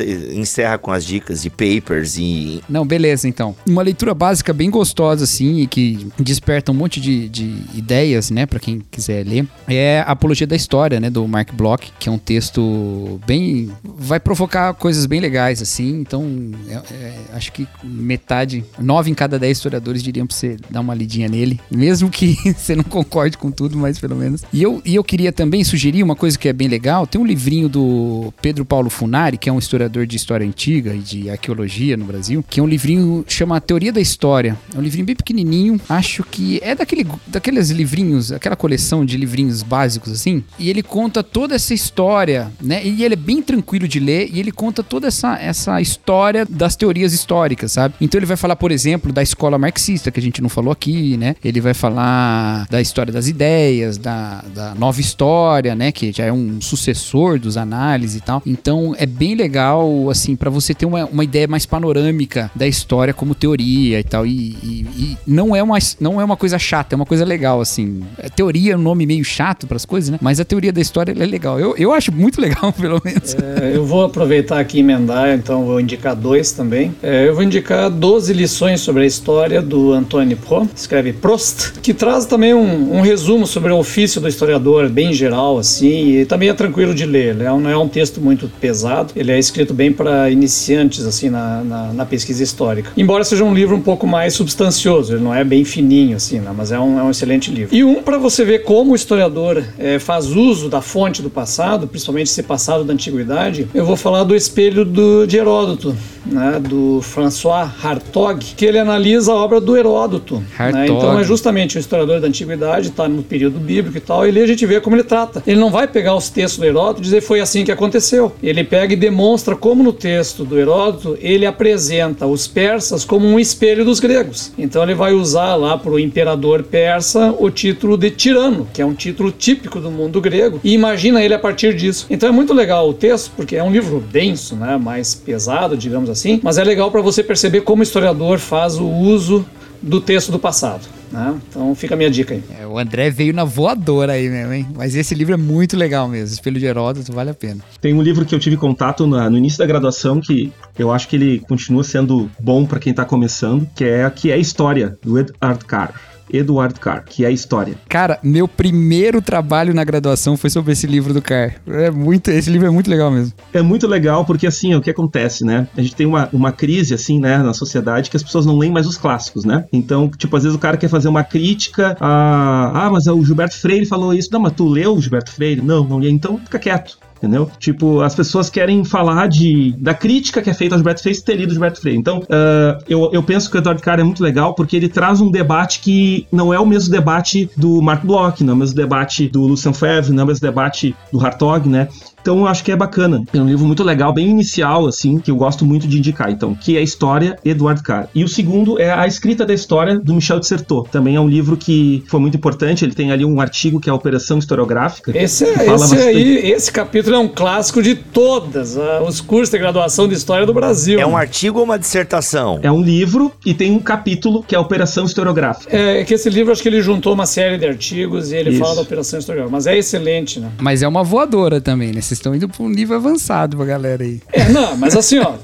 encerra com as dicas de papers e... Não, beleza, então. Uma leitura básica bem gostosa, assim, e que desperta um monte de, de ideias, né, pra quem quiser ler, é Apologia da História, né, do Mark Bloch, que é um texto bem... vai provocar coisas bem legais, assim, então é- é- acho que metade, nove em cada dez historiadores diriam pra você dar uma lidinha nele, mesmo que você não concorde com tudo, mas pelo menos. E eu, e eu queria também sugerir uma coisa que é bem legal, tem um livrinho do Pedro Paulo Funari, que é um historiador de história antiga e de arqueologia no Brasil, que é um livrinho chama Teoria da História. É um livrinho bem pequenininho, acho que é daquele, daqueles livrinhos, aquela coleção de livrinhos básicos assim, e ele conta toda essa história, né? E ele é bem tranquilo de ler e ele conta toda essa, essa história das teorias históricas, sabe? Então ele vai falar, por exemplo, da escola marxista, que a gente não falou aqui, né? Ele vai falar da história das ideias, da, da nova história, né? Que já é um sucessor dos análises e tal. Então é bem legal, assim, para você ter uma, uma ideia mais panorâmica da história como teoria e tal. E, e- e não, é uma, não é uma coisa chata, é uma coisa legal, assim. É teoria é um nome meio chato para as coisas, né? Mas a teoria da história é legal. Eu, eu acho muito legal, pelo menos. É, eu vou aproveitar aqui e emendar, então vou indicar dois também. É, eu vou indicar 12 lições sobre a história do Antoine Pro, escreve Prost, que traz também um, um resumo sobre o ofício do historiador, bem geral, assim, e também é tranquilo de ler. É não é um texto muito pesado, ele é escrito bem para iniciantes, assim, na, na, na pesquisa histórica. Embora seja um livro um pouco mais substancioso, ele não é bem fininho, assim, né, mas é um, é um excelente livro. E um para você ver como o historiador é, faz uso da fonte do passado, principalmente esse passado da antiguidade, eu vou falar do espelho do, de Heródoto, né, do François Hartog, que ele analisa a obra do Heródoto. né? Então é justamente o historiador da antiguidade, está no período bíblico e tal, e ali a gente vê como ele trata. Ele não vai pegar os textos do Heródoto e dizer foi assim que aconteceu. Ele pega e demonstra como no texto do Heródoto ele apresenta os persas como um espelho dos gregos. Então ele vai usar lá para o imperador persa o título de tirano, que é um título típico do mundo grego, e imagina ele a partir disso. Então é muito legal o texto, porque é um livro denso, né, mais pesado, digamos assim, mas é legal para você perceber como o historiador faz o uso do texto do passado. Né? Então fica a minha dica aí. É, o André veio na voadora aí mesmo, hein? Mas esse livro é muito legal mesmo. Espelho de Heródoto, vale a pena. Tem um livro que eu tive contato na- no início da graduação que eu acho que ele continua sendo bom para quem tá começando, que é que é História, do Edward Carr. Edward Carr, que é História. Cara, meu primeiro trabalho na graduação foi sobre esse livro do Car. É muito, esse livro é muito legal mesmo. É muito legal porque, assim, o que acontece, né? A gente tem uma, uma crise, assim, né, na sociedade que as pessoas não leem mais os clássicos, né? Então, tipo, às vezes o cara quer fazer uma crítica a... Ah, mas o Gilberto Freire falou isso. Não, mas tu leu o Gilberto Freire? Não, não li. Então, fica quieto. Entendeu? Tipo, as pessoas querem falar de, da crítica que é feita ao Gilberto Freire ter lido o Gilberto Freire. Então, ah, eu, eu penso que o Eduardo Carr é muito legal porque ele traz um debate que não é o mesmo debate do Mark Bloch, não é o mesmo debate do Lucien Febvre, não é o mesmo debate do Hartog, né? Então eu acho que é bacana. É um livro muito legal, bem inicial, assim, que eu gosto muito de indicar. Então, que é a História, Eduardo Carr. E o segundo é A Escrita da História, do Michel de Certeau. Também é um livro que foi muito importante. Ele tem ali um artigo que é a Operação Historiográfica. Esse, é- fala esse bastante- aí, esse capítulo é um clássico de todas ah, os cursos de graduação de história do Brasil. É um artigo ou uma dissertação? É um livro e tem um capítulo que é a Operação Historiográfica. É que esse livro acho que ele juntou uma série de artigos e ele Isso. fala da operação historiográfica, mas é excelente, né? Mas é uma voadora também, né? Vocês estão indo pra um nível avançado pra galera aí. É, não, mas assim, ó,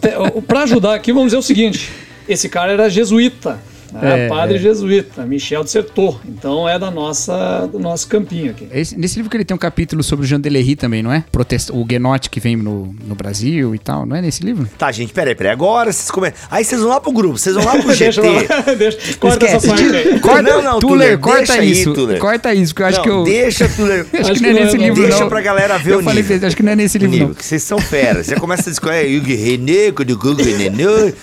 pra ajudar aqui, vamos dizer o seguinte: esse cara era jesuíta. Né? É, padre é. jesuíta, Michel de Certeau. Então é da nossa, do nosso campinho aqui. Esse- nesse livro que ele tem um capítulo sobre o Jean Delery também, não é? Protesta, o Guenote que vem no, no Brasil e tal, não é nesse livro? Tá, gente, peraí, peraí. Agora vocês começam. Aí vocês vão lá pro grupo, vocês vão lá pro Deixa, GT. lá, deixa, corta Esquece. essa parte aí. Corta, Não, não, Tuller, Tuller, corta deixa aí, isso. Tuller. Corta isso, porque eu acho não, que eu. deixa tudo. Acho Acho que não é nesse não, livro, deixa não. pra galera ver eu o falei, nível. acho que não é nesse livro, nível, não. vocês são feras. Você começa a escolher Yugi René, Kudu Gugu Nenê.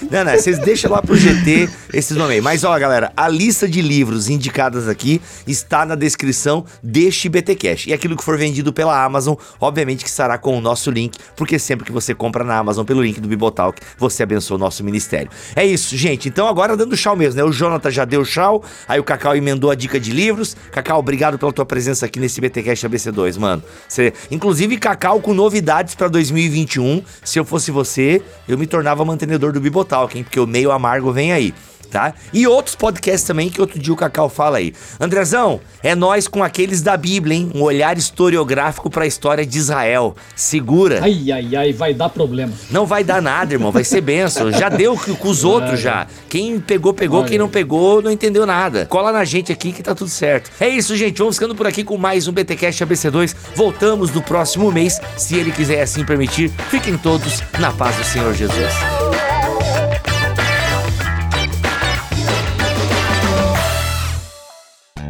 Não, não, vocês deixam lá pro GT esses nomes aí. Mas ó, galera, a lista de livros indicadas aqui está na descrição deste BTcast. E aquilo que for vendido pela Amazon, obviamente que estará com o nosso link, porque sempre que você compra na Amazon pelo link do Bibotalk, você abençoa o nosso ministério. É isso, gente. Então agora dando chau mesmo, né? O Jonathan já deu chau, aí o Cacau emendou a dica de livros. Cacau, obrigado pela tua presença aqui nesse BTcast ABC2, mano. Você, inclusive Cacau com novidades para 2021. Se eu fosse você, eu me tornava mantenedor do Bibotalk, hein? Porque o meio amargo vem aí tá? E outros podcasts também que outro dia o Cacau fala aí. Andrezão, é nós com aqueles da Bíblia, hein? Um olhar historiográfico para a história de Israel. Segura. Ai, ai, ai, vai dar problema. Não vai dar nada, irmão, vai ser benção. Já deu com os outros já. Quem pegou, pegou, quem não pegou, não entendeu nada. Cola na gente aqui que tá tudo certo. É isso, gente, vamos ficando por aqui com mais um BTcast ABC2. Voltamos no próximo mês, se ele quiser assim permitir. Fiquem todos na paz do Senhor Jesus.